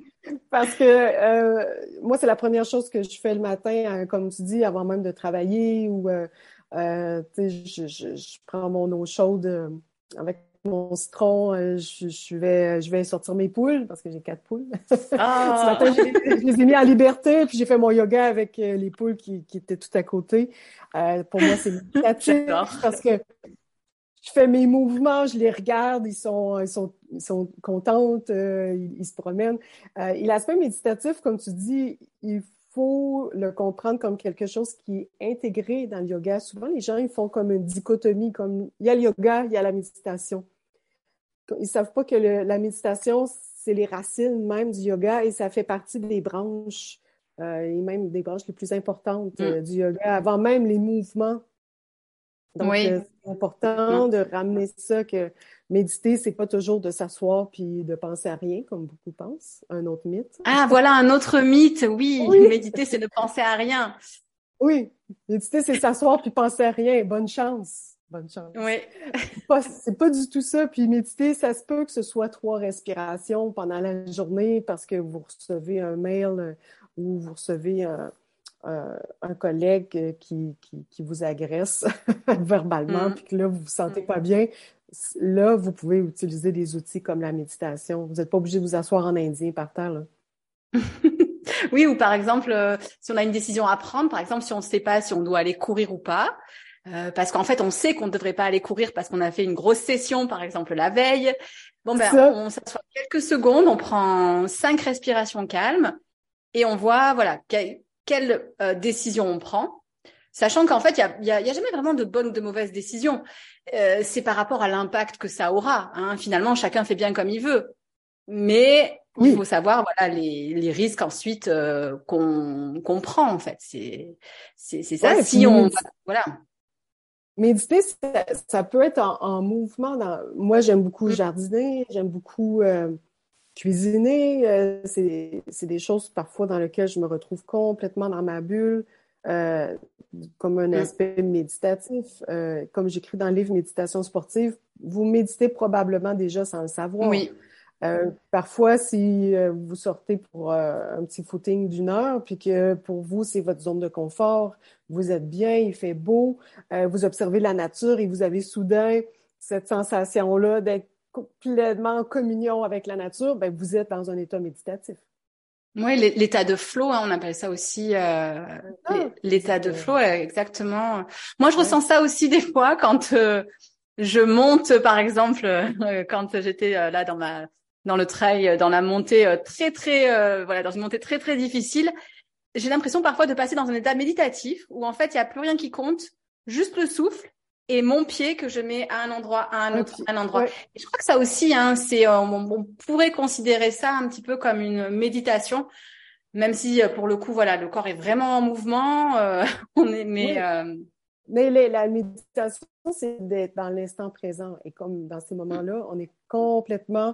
Parce que euh, moi, c'est la première chose que je fais le matin, hein, comme tu dis, avant même de travailler ou euh, euh je, je, je, prends mon eau chaude avec mon citron, euh, je, je, vais, je vais sortir mes poules parce que j'ai quatre poules. Ah! Ce matin, je, les ai mis en liberté, puis j'ai fait mon yoga avec euh, les poules qui, qui étaient tout à côté. Euh, pour moi, c'est méditatif parce que je fais mes mouvements, je les regarde, ils sont, ils sont, ils sont contentes, euh, ils, ils, se promènent. et l'aspect méditatif, comme tu dis, il faut le comprendre comme quelque chose qui est intégré dans le yoga. Souvent, les gens, ils font comme une dichotomie, comme il y a le yoga, il y a la méditation. Ils savent pas que la méditation, c'est les racines même du yoga et ça fait partie des branches euh, et même des branches les plus importantes mm. euh, du yoga, avant même les mouvements. Donc, euh, c'est important de ramener ça que méditer, c'est pas toujours de s'asseoir puis de penser à rien, comme beaucoup pensent. Un autre mythe. Ah, voilà un autre mythe. Oui, méditer, c'est ne penser à rien. Oui, méditer, c'est s'asseoir puis penser à rien. Bonne chance. Bonne chance. Oui. c'est pas du tout ça. Puis méditer, ça se peut que ce soit trois respirations pendant la journée parce que vous recevez un mail euh, ou vous recevez un, un, collègue qui, qui, qui, vous agresse verbalement, mm. puis que là, vous vous sentez pas bien là, vous pouvez utiliser des outils comme la méditation. Vous n'êtes pas obligé de vous asseoir en indien par terre. Là. oui, ou par exemple, euh, si on a une décision à prendre, par exemple, si on ne sait pas si on doit aller courir ou pas, euh, parce qu'en fait, on sait qu'on ne devrait pas aller courir parce qu'on a fait une grosse session, par exemple, la veille. Bon, ben, on s'assoit quelques secondes, on prend cinq respirations calmes et on voit, voilà, quelle, euh, décision on prend. Sachant qu'en fait, il n'y a, y a, jamais vraiment de bonne ou de mauvaise décision. Euh, c'est par rapport à l'impact que ça aura. Hein. Finalement, chacun fait bien comme il veut. Mais il faut savoir voilà les, les risques ensuite euh, qu'on qu'on prend en fait. C'est ça. si on voilà. Méditer, ça, ça peut être en, en mouvement. Dans... Moi, j'aime beaucoup mm. jardiner, j'aime beaucoup euh, cuisiner. Euh, c'est des choses parfois dans lesquelles je me retrouve complètement dans ma bulle. Euh, comme un mm. aspect méditatif. Euh, comme j'écris dans le livre Méditation sportive, vous méditez probablement déjà sans le savoir. Oui. Parfois, si vous sortez pour un petit footing d'une heure, puis que pour vous, c'est votre zone de confort, vous êtes bien, il fait beau, vous observez la nature et vous avez soudain cette sensation-là d'être complètement en communion avec la nature, ben, vous êtes dans un état méditatif. Oui, l'état de flow, hein, on appelle ça aussi euh, ah, l'état de flow, exactement. Moi, je ressens ça aussi des fois quand euh, je monte, par exemple, euh, quand j'étais là dans ma dans le trail, dans la montée très très voilà, dans une montée très très difficile. J'ai l'impression parfois de passer dans un état méditatif où en fait il y a plus rien qui compte, juste le souffle et mon pied que je mets à un endroit, à un autre, à un endroit. Et je crois que ça aussi, hein, c'est, euh, on, pourrait considérer ça un petit peu comme une méditation, même si euh, pour le coup, voilà, le corps est vraiment en mouvement. Euh, on est, mais, mais la méditation, c'est d'être dans l'instant présent. Et comme dans ces moments-là, on est complètement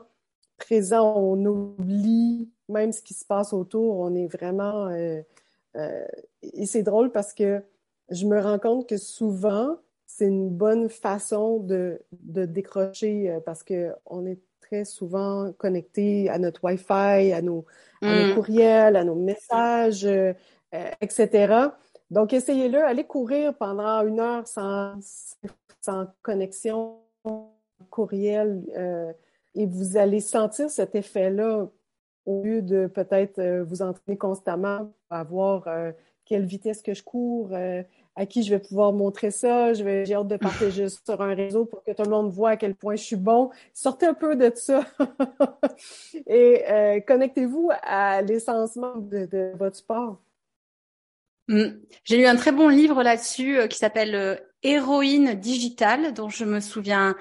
présent, on oublie même ce qui se passe autour. On est vraiment. et c'est drôle parce que je me rends compte que souvent, c'est une bonne façon de, de décrocher euh, parce qu'on est très souvent connecté à notre Wi-Fi, à nos, mm. courriels, à nos messages, euh, euh, etc. Donc, essayez-le, allez courir pendant une heure sans, sans connexion, courriel, et vous allez sentir cet effet-là au lieu de peut-être vous entraîner constamment à voir quelle vitesse que je cours, à qui je vais pouvoir montrer ça. Je vais, j'ai hâte de partager sur un réseau pour que tout le monde voit à quel point je suis bon. Sortez un peu de ça et euh, connectez-vous à l'essence de, de votre sport. Mm. J'ai lu un très bon livre là-dessus qui s'appelle Héroïne digitale, dont je me souviens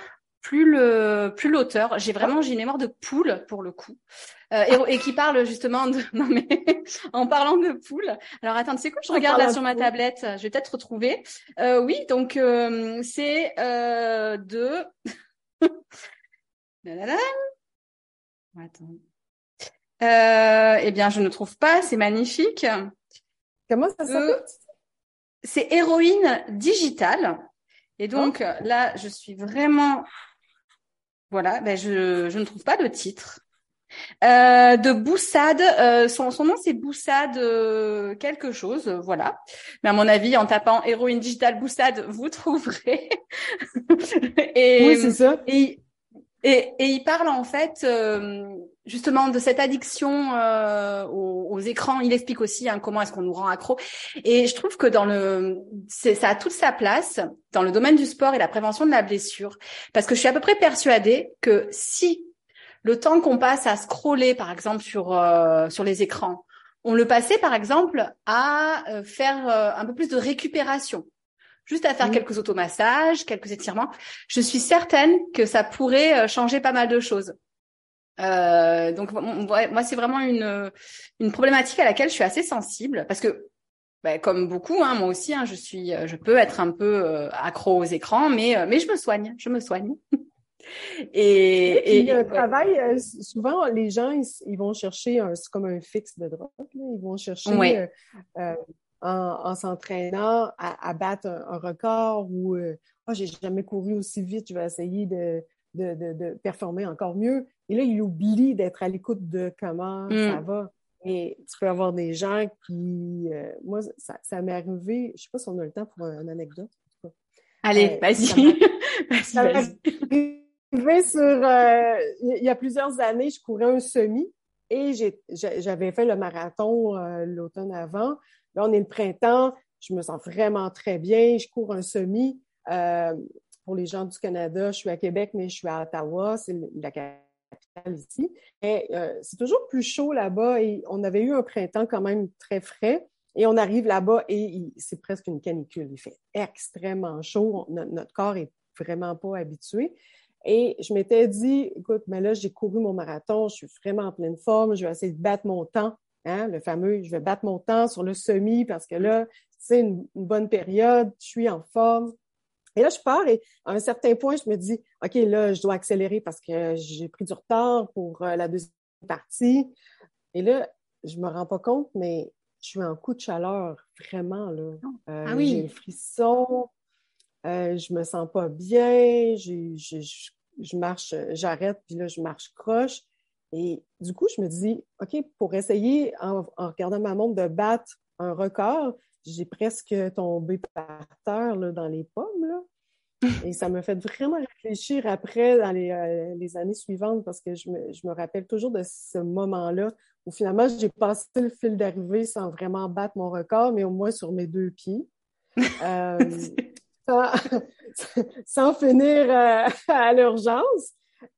plus le plus l'auteur. J'ai vraiment j'ai une mémoire de poule pour le coup. Euh, et, qui parle justement de non mais en parlant de poule. Alors attends, c'est quoi Je regarde là sur ma tablette. Je vais peut-être retrouver. Euh, oui, donc euh, c'est euh, de. attends. Euh, eh bien, je ne trouve pas. C'est magnifique. Comment ça s'appelle? C'est héroïne digitale. Et donc oh. là, je suis vraiment voilà, ben je, je ne trouve pas le titre. Euh, de Boussade, euh, son, son nom c'est Boussade euh, quelque chose, voilà. Mais à mon avis, en tapant héroïne digitale Boussade, vous trouverez. et, oui, c'est ça. Et, et, et, il parle en fait justement de cette addiction aux, aux, écrans. Il explique aussi hein, comment est-ce qu'on nous rend accro. Et je trouve que dans le, ça a toute sa place dans le domaine du sport et la prévention de la blessure, parce que je suis à peu près persuadée que si le temps qu'on passe à scroller, par exemple, sur, euh, sur les écrans, on le passait, par exemple, à euh, faire euh, un peu plus de récupération, juste à faire quelques automassages, quelques étirements. Je suis certaine que ça pourrait changer pas mal de choses. donc moi, c'est vraiment une, une problématique à laquelle je suis assez sensible parce que bah, comme beaucoup, hein, moi aussi, hein, je suis, je peux être un peu accro aux écrans, mais mais je me soigne, je me soigne. Et, et, et travail, euh, souvent, les gens, ils, vont chercher, c'est comme un fixe de drogue, ils vont chercher euh, euh, en, s'entraînant à, battre un, record ou oh, j'ai jamais couru aussi vite, je vais essayer de, de, de, performer encore mieux. Et là, ils oublient d'être à l'écoute de comment ça mm. va. Et tu peux avoir des gens qui... moi, ça, ça m'est arrivé, je sais pas si on a le temps pour une anecdote. Allez, vas-y. vas-y sur, euh, il y a plusieurs années, je courais un semi et j'avais fait le marathon euh, l'automne avant. Là, on est le printemps, je me sens vraiment très bien. Je cours un semi. Euh, pour les gens du Canada, je suis à Québec, mais je suis à Ottawa, c'est la capitale ici. C'est toujours plus chaud là-bas et on avait eu un printemps quand même très frais. Et on arrive là-bas et c'est presque une canicule. Il fait extrêmement chaud. notre corps est vraiment pas habitué. Et je m'étais dit, écoute, mais là, j'ai couru mon marathon, je suis vraiment en pleine forme, je vais essayer de battre mon temps, hein, le fameux, je vais battre mon temps sur le semi parce que là, c'est une, bonne période, je suis en forme. Et là, je pars et à un certain point, je me dis, OK, là, je dois accélérer parce que j'ai pris du retard pour euh, la deuxième partie. Et là, je me rends pas compte, mais je suis en coup de chaleur, vraiment, là. Euh, ah oui. J'ai le frisson, euh, je me sens pas bien, je marche, j'arrête, puis là, je marche croche. Et du coup, je me dis, OK, pour essayer, en, regardant ma montre, de battre un record, j'ai presque tombé par terre là, dans les pommes. Là. Et ça me fait vraiment réfléchir après dans les, euh, les années suivantes parce que je me, je me, rappelle toujours de ce moment-là où finalement j'ai passé le fil d'arrivée sans vraiment battre mon record, mais au moins sur mes deux pieds. Euh, sans, finir euh, à l'urgence.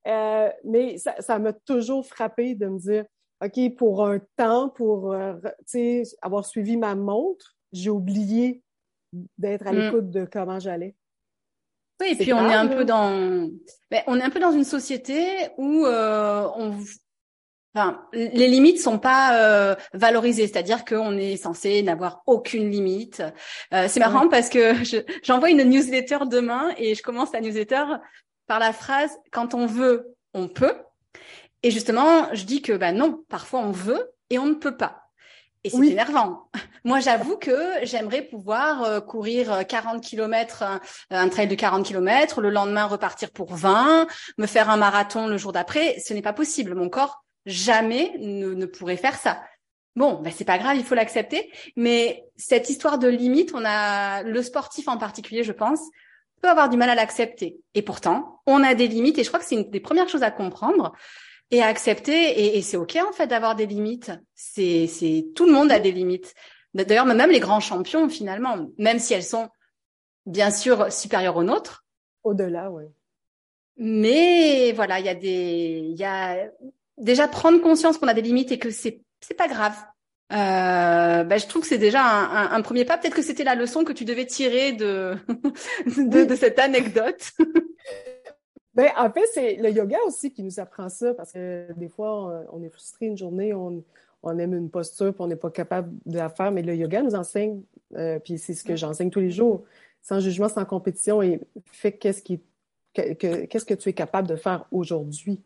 Euh, mais ça m'a toujours frappé de me dire, OK, pour un temps, pour euh, avoir suivi ma montre, j'ai oublié d'être à mm. l'écoute de comment j'allais. Oui, et puis on est un peu dans, ben, on est un peu dans une société où on, Enfin, les limites sont pas euh, valorisées, c'est-à-dire qu'on est censé n'avoir aucune limite. Euh, c'est marrant parce que j'envoie une newsletter demain et je commence la newsletter par la phrase "Quand on veut, on peut". Et justement, je dis que bah non, parfois on veut et on ne peut pas. Et c'est énervant. Moi, j'avoue que j'aimerais pouvoir euh, courir 40 km, un, un, trail de 40 km, le lendemain repartir pour 20, me faire un marathon le jour d'après. Ce n'est pas possible. Mon corps jamais ne, ne pourrait faire ça. Bon, ben c'est pas grave, il faut l'accepter. Mais cette histoire de limite, on a le sportif en particulier, je pense, peut avoir du mal à l'accepter. Et pourtant, on a des limites, et je crois que c'est une des premières choses à comprendre et à accepter. Et, et c'est ok en fait d'avoir des limites. C'est, c'est tout le monde a des limites. D'ailleurs, même les grands champions finalement, même si elles sont bien sûr supérieures aux nôtres. Au-delà, oui. Mais voilà, il y a des, il y a déjà prendre conscience qu'on a des limites et que c'est c'est pas grave. euh, bah, je trouve que c'est déjà un, un, premier pas. Peut-être que c'était la leçon que tu devais tirer de, de, de, cette anecdote. ben, en fait, c'est le yoga aussi qui nous apprend ça parce que des fois, on, est frustré une journée, on, on aime une posture, puis on n'est pas capable de la faire, mais le yoga nous enseigne, euh, puis c'est ce que j'enseigne tous les jours, sans jugement, sans compétition, et fait qu'est-ce qui qu'est-ce que tu es capable de faire aujourd'hui.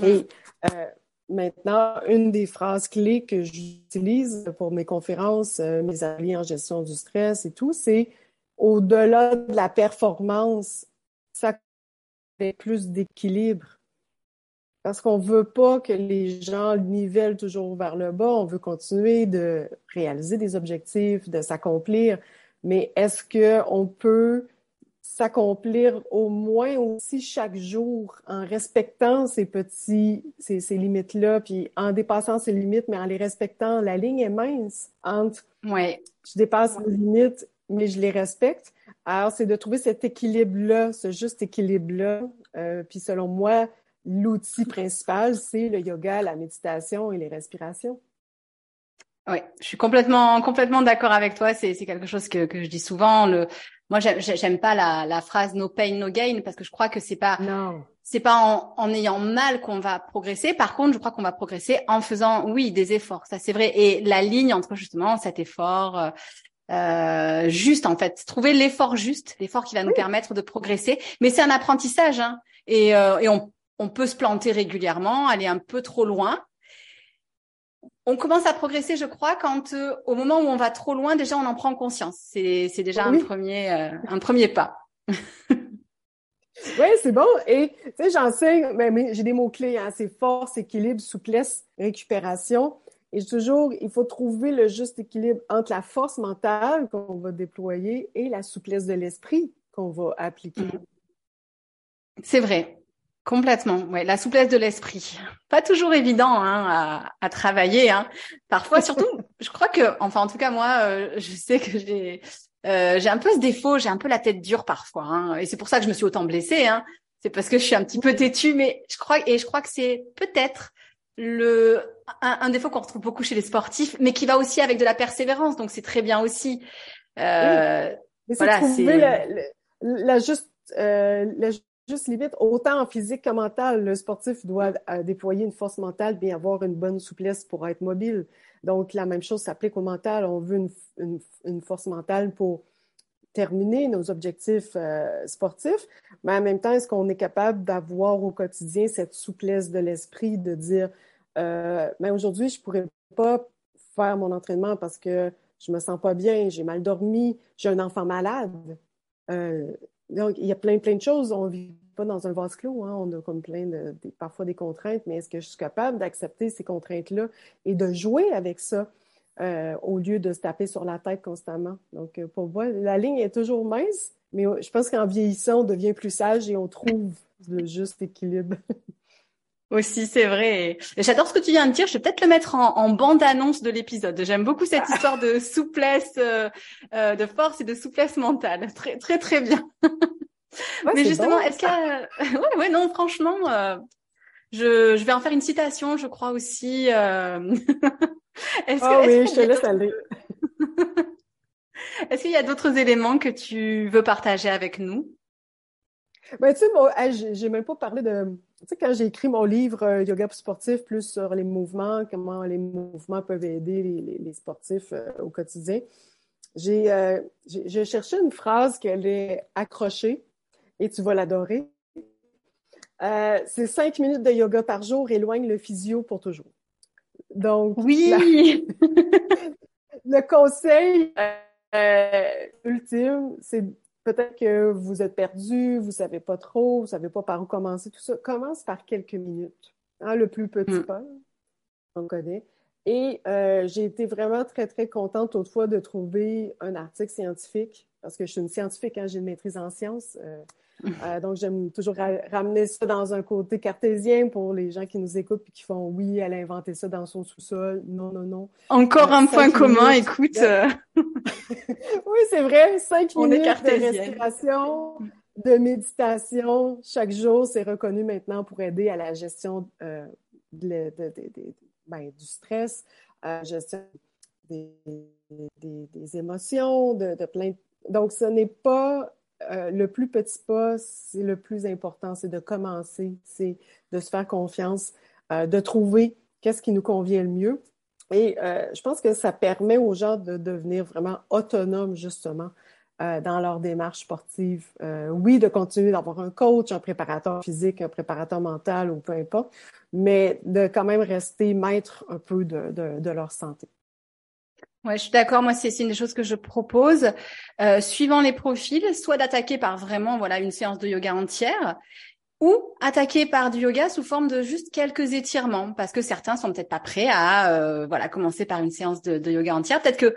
Et euh, Maintenant, une des phrases clés que j'utilise pour mes conférences, euh, mes alliés en gestion du stress et tout, c'est au-delà de la performance, ça fait plus d'équilibre. Parce qu'on ne veut pas que les gens nivellent toujours vers le bas, on veut continuer de réaliser des objectifs, de s'accomplir, mais est-ce qu'on peut s'accomplir au moins aussi chaque jour en respectant ces petits, ces, ces limites-là, puis en dépassant ces limites, mais en les respectant. La ligne est mince entre ouais. je dépasse mes limites, mais je les respecte. Alors, c'est de trouver cet équilibre-là, ce juste équilibre-là. Euh, puis selon moi, l'outil principal, c'est le yoga, la méditation et les respirations. Oui, je suis complètement complètement d'accord avec toi. C'est c'est quelque chose que que je dis souvent. Le moi j'aime pas la la phrase no pain no gain parce que je crois que c'est pas non. c'est pas en, en ayant mal qu'on va progresser. Par contre, je crois qu'on va progresser en faisant oui des efforts. Ça c'est vrai. Et la ligne entre justement cet effort euh, euh juste en fait, trouver l'effort juste, l'effort qui va nous permettre de progresser. Mais c'est un apprentissage hein. et euh, et on on peut se planter régulièrement, aller un peu trop loin on commence à progresser, je crois, quand euh, au moment où on va trop loin, déjà on en prend conscience. C'est, c'est déjà un premier euh, un premier pas. oui, c'est bon. Et tu sais, j'enseigne, mais, j'ai des mots clés. Hein, c'est force, équilibre, souplesse, récupération. Et toujours, il faut trouver le juste équilibre entre la force mentale qu'on va déployer et la souplesse de l'esprit qu'on va appliquer. C'est vrai. Complètement, ouais, la souplesse de l'esprit. Pas toujours évident hein, à, à, travailler. Hein. Parfois, surtout, je crois que, enfin, en tout cas, moi, euh, je sais que j'ai euh, j'ai un peu ce défaut, j'ai un peu la tête dure parfois, hein, et c'est pour ça que je me suis autant blessée. Hein. C'est parce que je suis un petit peu têtue, mais je crois et je crois que c'est peut-être le un, un défaut qu'on retrouve beaucoup chez les sportifs, mais qui va aussi avec de la persévérance. Donc c'est très bien aussi. Euh, oui. Mais voilà, trouver la, la, juste euh, la juste limite, autant en physique qu'en mental, le sportif doit euh, déployer une force mentale, bien avoir une bonne souplesse pour être mobile. Donc, la même chose s'applique au mental. On veut une, force mentale pour terminer nos objectifs euh, sportifs, mais en même temps, est-ce qu'on est capable d'avoir au quotidien cette souplesse de l'esprit de dire, euh, mais aujourd'hui, je pourrais pas faire mon entraînement parce que je me sens pas bien, j'ai mal dormi, j'ai un enfant malade? Euh, donc, il y a plein, plein de choses. On ne vit pas dans un vase clos. Hein. On a comme plein de, parfois des contraintes, mais est-ce que je suis capable d'accepter ces contraintes-là et de jouer avec ça euh, au lieu de se taper sur la tête constamment? Donc, euh, pour moi, la ligne est toujours mince, mais je pense qu'en vieillissant, on devient plus sage et on trouve le juste équilibre. Aussi, c'est vrai. J'adore ce que tu viens de dire. Je vais peut-être le mettre en, bande-annonce de l'épisode. J'aime beaucoup cette histoire de souplesse, euh, euh, de force et de souplesse mentale. Très, très, très bien. Mais justement, est-ce qu'il y a... ouais, ouais, non, franchement, euh, je, je vais en faire une citation, je crois aussi. est-ce oh, oui, je te laisse aller. est-ce qu'il y a d'autres éléments que tu veux partager avec nous? Ben, tu sais, bon, j'ai même pas parlé de tu sais, quand j'ai écrit mon livre euh, Yoga sportif, plus sur les mouvements, comment les mouvements peuvent aider les, sportifs euh, au quotidien, euh, j'ai cherché une phrase qu'elle est accrochée et tu vas l'adorer. c'est cinq minutes de yoga par jour éloigne le physio pour toujours. Donc, oui! le conseil ultime, c'est Peut-être que vous êtes perdu, vous savez pas trop, vous savez pas par où commencer, tout ça. Commence par quelques minutes. Hein, le plus petit mm. pas, on connaît. Et euh, j'ai été vraiment très, très contente autrefois de trouver un article scientifique, parce que je suis une scientifique, hein, j'ai une maîtrise en sciences. Euh, euh, donc, j'aime toujours ramener ça dans un côté cartésien pour les gens qui nous écoutent et qui font oui, elle a inventé ça dans son sous-sol. Non, non, non. Encore euh, un point commun, écoute. Euh. oui, c'est vrai. Cinq minutes de respiration, de méditation chaque jour, c'est reconnu maintenant pour aider à la gestion de, ben, du stress, gestion des, des, émotions, de, de plein. Donc, ce n'est pas le plus petit pas, c'est le plus important, c'est de commencer, c'est de se faire confiance, de trouver qu'est-ce qui nous convient le mieux. Et je pense que ça permet aux gens de devenir vraiment autonomes, justement, euh, dans leur démarche sportive. Euh, oui, de continuer d'avoir un coach, un préparateur physique, un préparateur mental ou peu importe, mais de quand même rester maître un peu de, leur santé. Ouais, je suis d'accord. Moi, c'est une des choses que je propose, euh, suivant les profils, soit d'attaquer par vraiment voilà une séance de yoga entière, ou attaquer par du yoga sous forme de juste quelques étirements, parce que certains sont peut-être pas prêts à voilà commencer par une séance de, de yoga entière. Peut-être que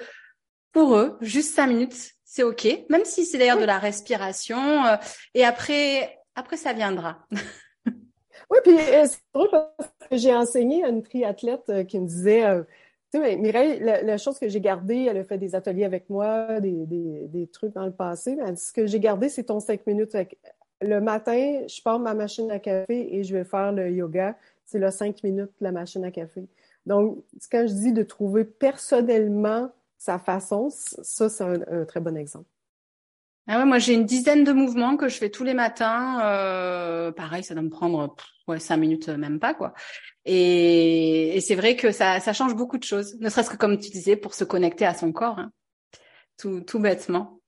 pour eux, juste cinq minutes, c'est ok, même si c'est d'ailleurs de la respiration. Euh, et après, après ça viendra. oui, puis euh, c'est drôle parce que j'ai enseigné à une triathlète euh, qui me disait, Mireille, la, chose que j'ai gardée, elle a fait des ateliers avec moi, des, des, trucs dans le passé, mais ce que j'ai gardé, c'est ton cinq minutes. Le matin, je pars ma machine à café et je vais faire le yoga. C'est le cinq minutes, la machine à café. Donc, quand je dis de trouver personnellement sa façon, ça, c'est un, très bon exemple. Ah ouais, moi j'ai une dizaine de mouvements que je fais tous les matins. Euh, pareil, ça doit me prendre ouais, cinq minutes euh, même pas quoi. Et, c'est vrai que ça, ça change beaucoup de choses. Ne serait-ce que comme tu disais pour se connecter à son corps, hein. tout, tout bêtement.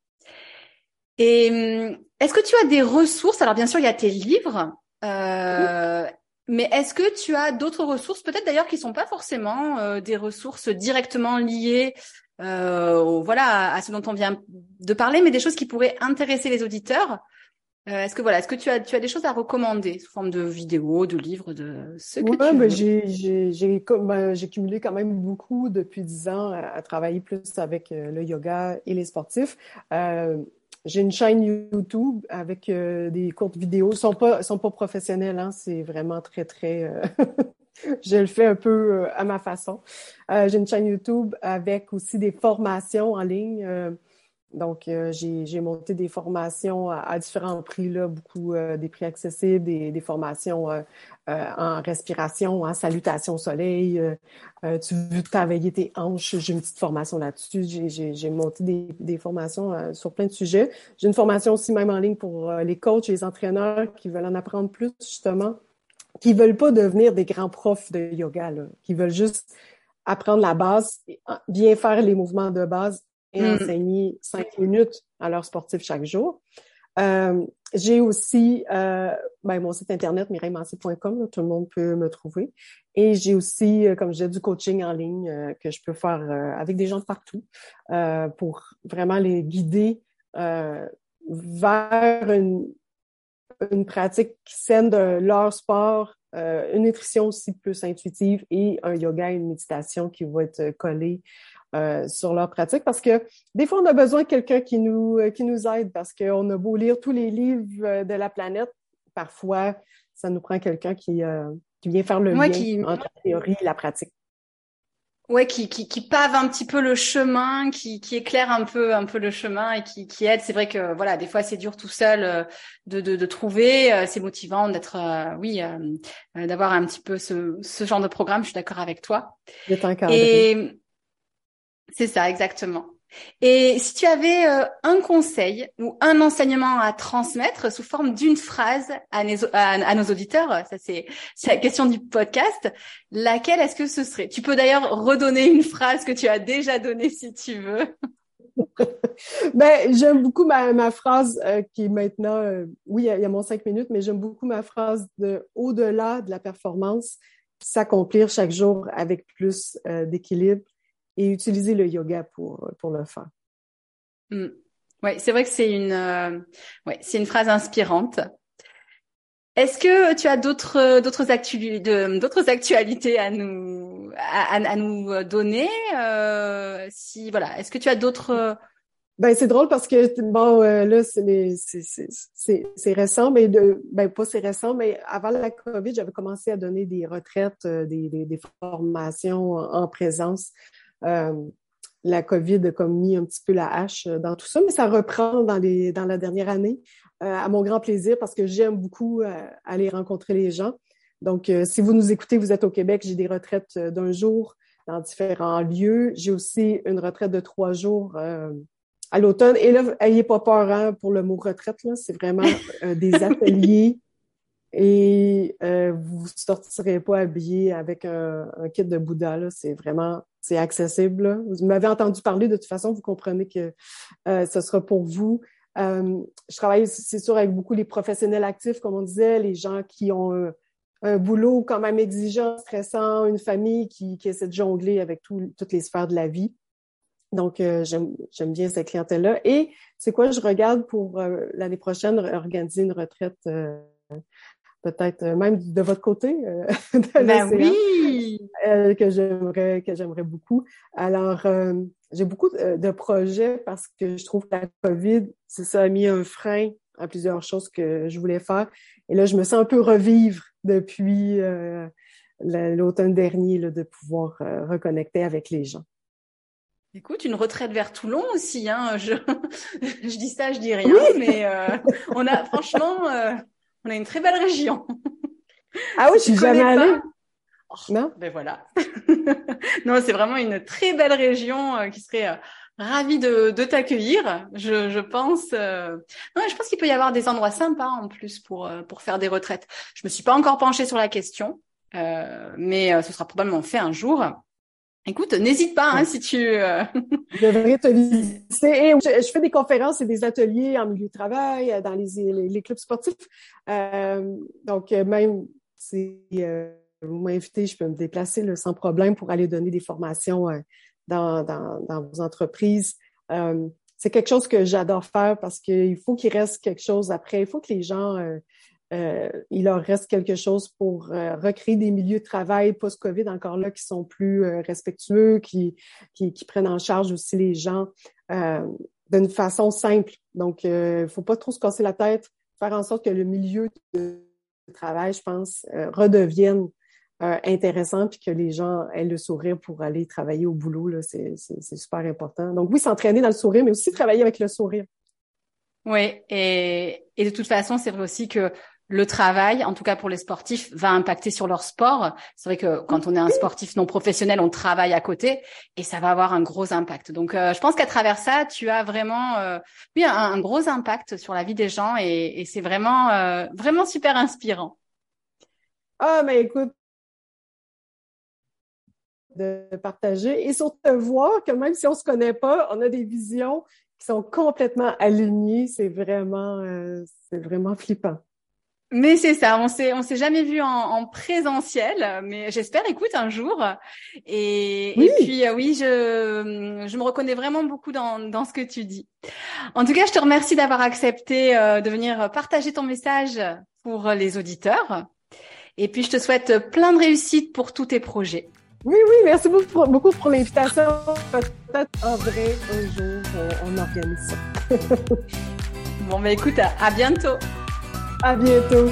Et hum, est-ce que tu as des ressources? Alors bien sûr, il y a tes livres. Euh, mais est-ce que tu as d'autres ressources, peut-être d'ailleurs qui sont pas forcément euh, des ressources directement liées euh, voilà, à ce dont on vient de parler, mais des choses qui pourraient intéresser les auditeurs. Euh, est-ce que voilà, est-ce que tu as tu as des choses à recommander sous forme de vidéos, de livres, de ce que tu ben j'ai j'ai j'ai ben, j'ai cumulé quand même beaucoup depuis dix ans à, travailler plus avec euh, le yoga et les sportifs. Euh, j'ai une chaîne YouTube avec euh, des courtes vidéos. Ils sont pas sont pas professionnels, hein, c'est vraiment très très je le fais un peu euh, à ma façon. Euh, j'ai une chaîne YouTube avec aussi des formations en ligne. Euh, donc, j'ai monté des formations à, différents prix, là, beaucoup des prix accessibles, des, formations en respiration, en salutation au soleil. tu veux travailler tes hanches, j'ai une petite formation là-dessus. J'ai monté des, des formations sur plein de sujets. J'ai une formation aussi même en ligne pour les coachs et les entraîneurs qui veulent en apprendre plus, justement qui veulent pas devenir des grands profs de yoga, là, qui veulent juste apprendre la base, bien faire les mouvements de base et mm. enseigner cinq minutes à leurs sportifs chaque jour. Euh, j'ai aussi euh, ben, mon site internet mireillemancy.com, tout le monde peut me trouver. Et j'ai aussi, euh, comme je disais, du coaching en ligne euh, que je peux faire avec des gens de partout pour vraiment les guider vers une, une pratique saine de leur sport, euh, une nutrition aussi plus intuitive et un yoga et une méditation qui vont être collés euh, sur leur pratique. Parce que des fois, on a besoin de quelqu'un qui nous, euh, qui nous aide parce qu'on a beau lire tous les livres de la planète, parfois, ça nous prend quelqu'un qui, qui vient faire le lien entre la théorie et la pratique ouais, qui, qui, qui pave un petit peu le chemin, qui, qui éclaire un peu, un peu le chemin et qui, qui aide. C'est vrai que voilà, des fois c'est dur tout seul euh, de, de, de trouver. Euh, c'est motivant d'être, euh, oui, d'avoir un petit peu ce, ce genre de programme. Je suis d'accord avec toi. Et c'est ça, exactement. Et si tu avais euh, un conseil ou un enseignement à transmettre sous forme d'une phrase à, nos, auditeurs, ça c'est la question du podcast, laquelle est-ce que ce serait? Tu peux d'ailleurs redonner une phrase que tu as déjà donnée si tu veux. ben, j'aime beaucoup ma, phrase euh, qui est maintenant, euh, oui, il y, a mon cinq minutes, mais j'aime beaucoup ma phrase de au-delà de la performance, s'accomplir chaque jour avec plus d'équilibre et utiliser le yoga pour, pour le faire. Mm. Oui, c'est vrai que c'est une, euh, ouais, c'est une phrase inspirante. Est-ce que tu as d'autres d'autres actualités d'autres actualités à nous à, à nous donner euh, si voilà est-ce que tu as d'autres ben c'est drôle parce que bon euh, là c'est c'est c'est récent mais de ben pas c'est récent mais avant la Covid j'avais commencé à donner des retraites des, des, des formations en présence euh, la COVID a comme mis un petit peu la hache dans tout ça, mais ça reprend dans, les, dans la dernière année, euh, à mon grand plaisir, parce que j'aime beaucoup euh, aller rencontrer les gens. Donc, si vous nous écoutez, vous êtes au Québec, j'ai des retraites d'un jour dans différents lieux. J'ai aussi une retraite de trois jours euh, à l'automne. Et là, ayez pas peur hein, pour le mot retraite, là. C'est vraiment euh, des ateliers et euh, vous sortirez pas habillé avec un, kit de Bouddha. C'est vraiment, c'est accessible. Vous m'avez entendu parler, de toute façon, vous comprenez que euh, ce sera pour vous. Euh, je travaille, c'est sûr, avec beaucoup les professionnels actifs, comme on disait, les gens qui ont un, boulot quand même exigeant, stressant, une famille qui, essaie de jongler avec toutes les sphères de la vie. Donc, j'aime bien cette clientèle-là. Et c'est quoi, je regarde pour l'année prochaine organiser une retraite peut-être même de votre côté ben oui que j'aimerais que j'aimerais beaucoup. Alors j'ai beaucoup de projets parce que je trouve que la Covid, ça a mis un frein à plusieurs choses que je voulais faire. Et là, je me sens un peu revivre depuis l'automne dernier là, de pouvoir reconnecter avec les gens. Écoute, une retraite vers Toulon aussi. Hein. Je, je dis ça, je dis rien, mais euh, on a franchement, euh, on a une très belle région. Ah oui, je suis jamais allée? Oh, non? Ben voilà. non, c'est vraiment une très belle région euh, qui serait ravie de, de t'accueillir. Je, je pense. Non, je pense qu'il peut y avoir des endroits sympas en plus pour pour faire des retraites. Je me suis pas encore penchée sur la question, mais ce sera probablement fait un jour. Écoute, n'hésite pas hein, si tu. Euh... je devrais te visiter. je, fais des conférences et des ateliers en milieu de travail, euh, dans les, les, clubs sportifs. Euh, donc, même si vous m'invitez, je peux me déplacer là, sans problème pour aller donner des formations dans, dans, dans, vos entreprises. c'est quelque chose que j'adore faire parce qu'il faut qu'il reste quelque chose après. Il faut que les gens euh, il leur reste quelque chose pour euh, recréer des milieux de travail post-COVID encore là qui sont plus euh, respectueux, qui, prennent en charge aussi les gens d'une façon simple. Donc, il faut pas trop se casser la tête, faire en sorte que le milieu de travail, je pense, redevienne intéressant puis que les gens aient le sourire pour aller travailler au boulot. C'est super important. Donc oui, s'entraîner dans le sourire, mais aussi travailler avec le sourire. Oui, et, et de toute façon, c'est vrai aussi que le travail, en tout cas pour les sportifs, va impacter sur leur sport. C'est vrai que quand on est un sportif non professionnel, on travaille à côté et ça va avoir un gros impact. Donc, euh, je pense qu'à travers ça, tu as vraiment, euh, oui, un, gros impact sur la vie des gens et, c'est vraiment, euh, vraiment super inspirant. Ah, mais écoute, de partager et surtout de voir que même si on se connaît pas, on a des visions qui sont complètement alignées. C'est vraiment, c'est vraiment flippant. Mais c'est ça, on s'est on s'est jamais vu en, présentiel, mais j'espère, écoute, un jour. Et, puis euh, oui, je je me reconnais vraiment beaucoup dans dans ce que tu dis. En tout cas, je te remercie d'avoir accepté euh, de venir partager ton message pour les auditeurs. Et puis je te souhaite plein de réussite pour tous tes projets. Oui, oui, merci beaucoup pour, beaucoup pour l'invitation. Peut-être en vrai un jour on, organise ça. bon, mais écoute, à bientôt. À bientôt.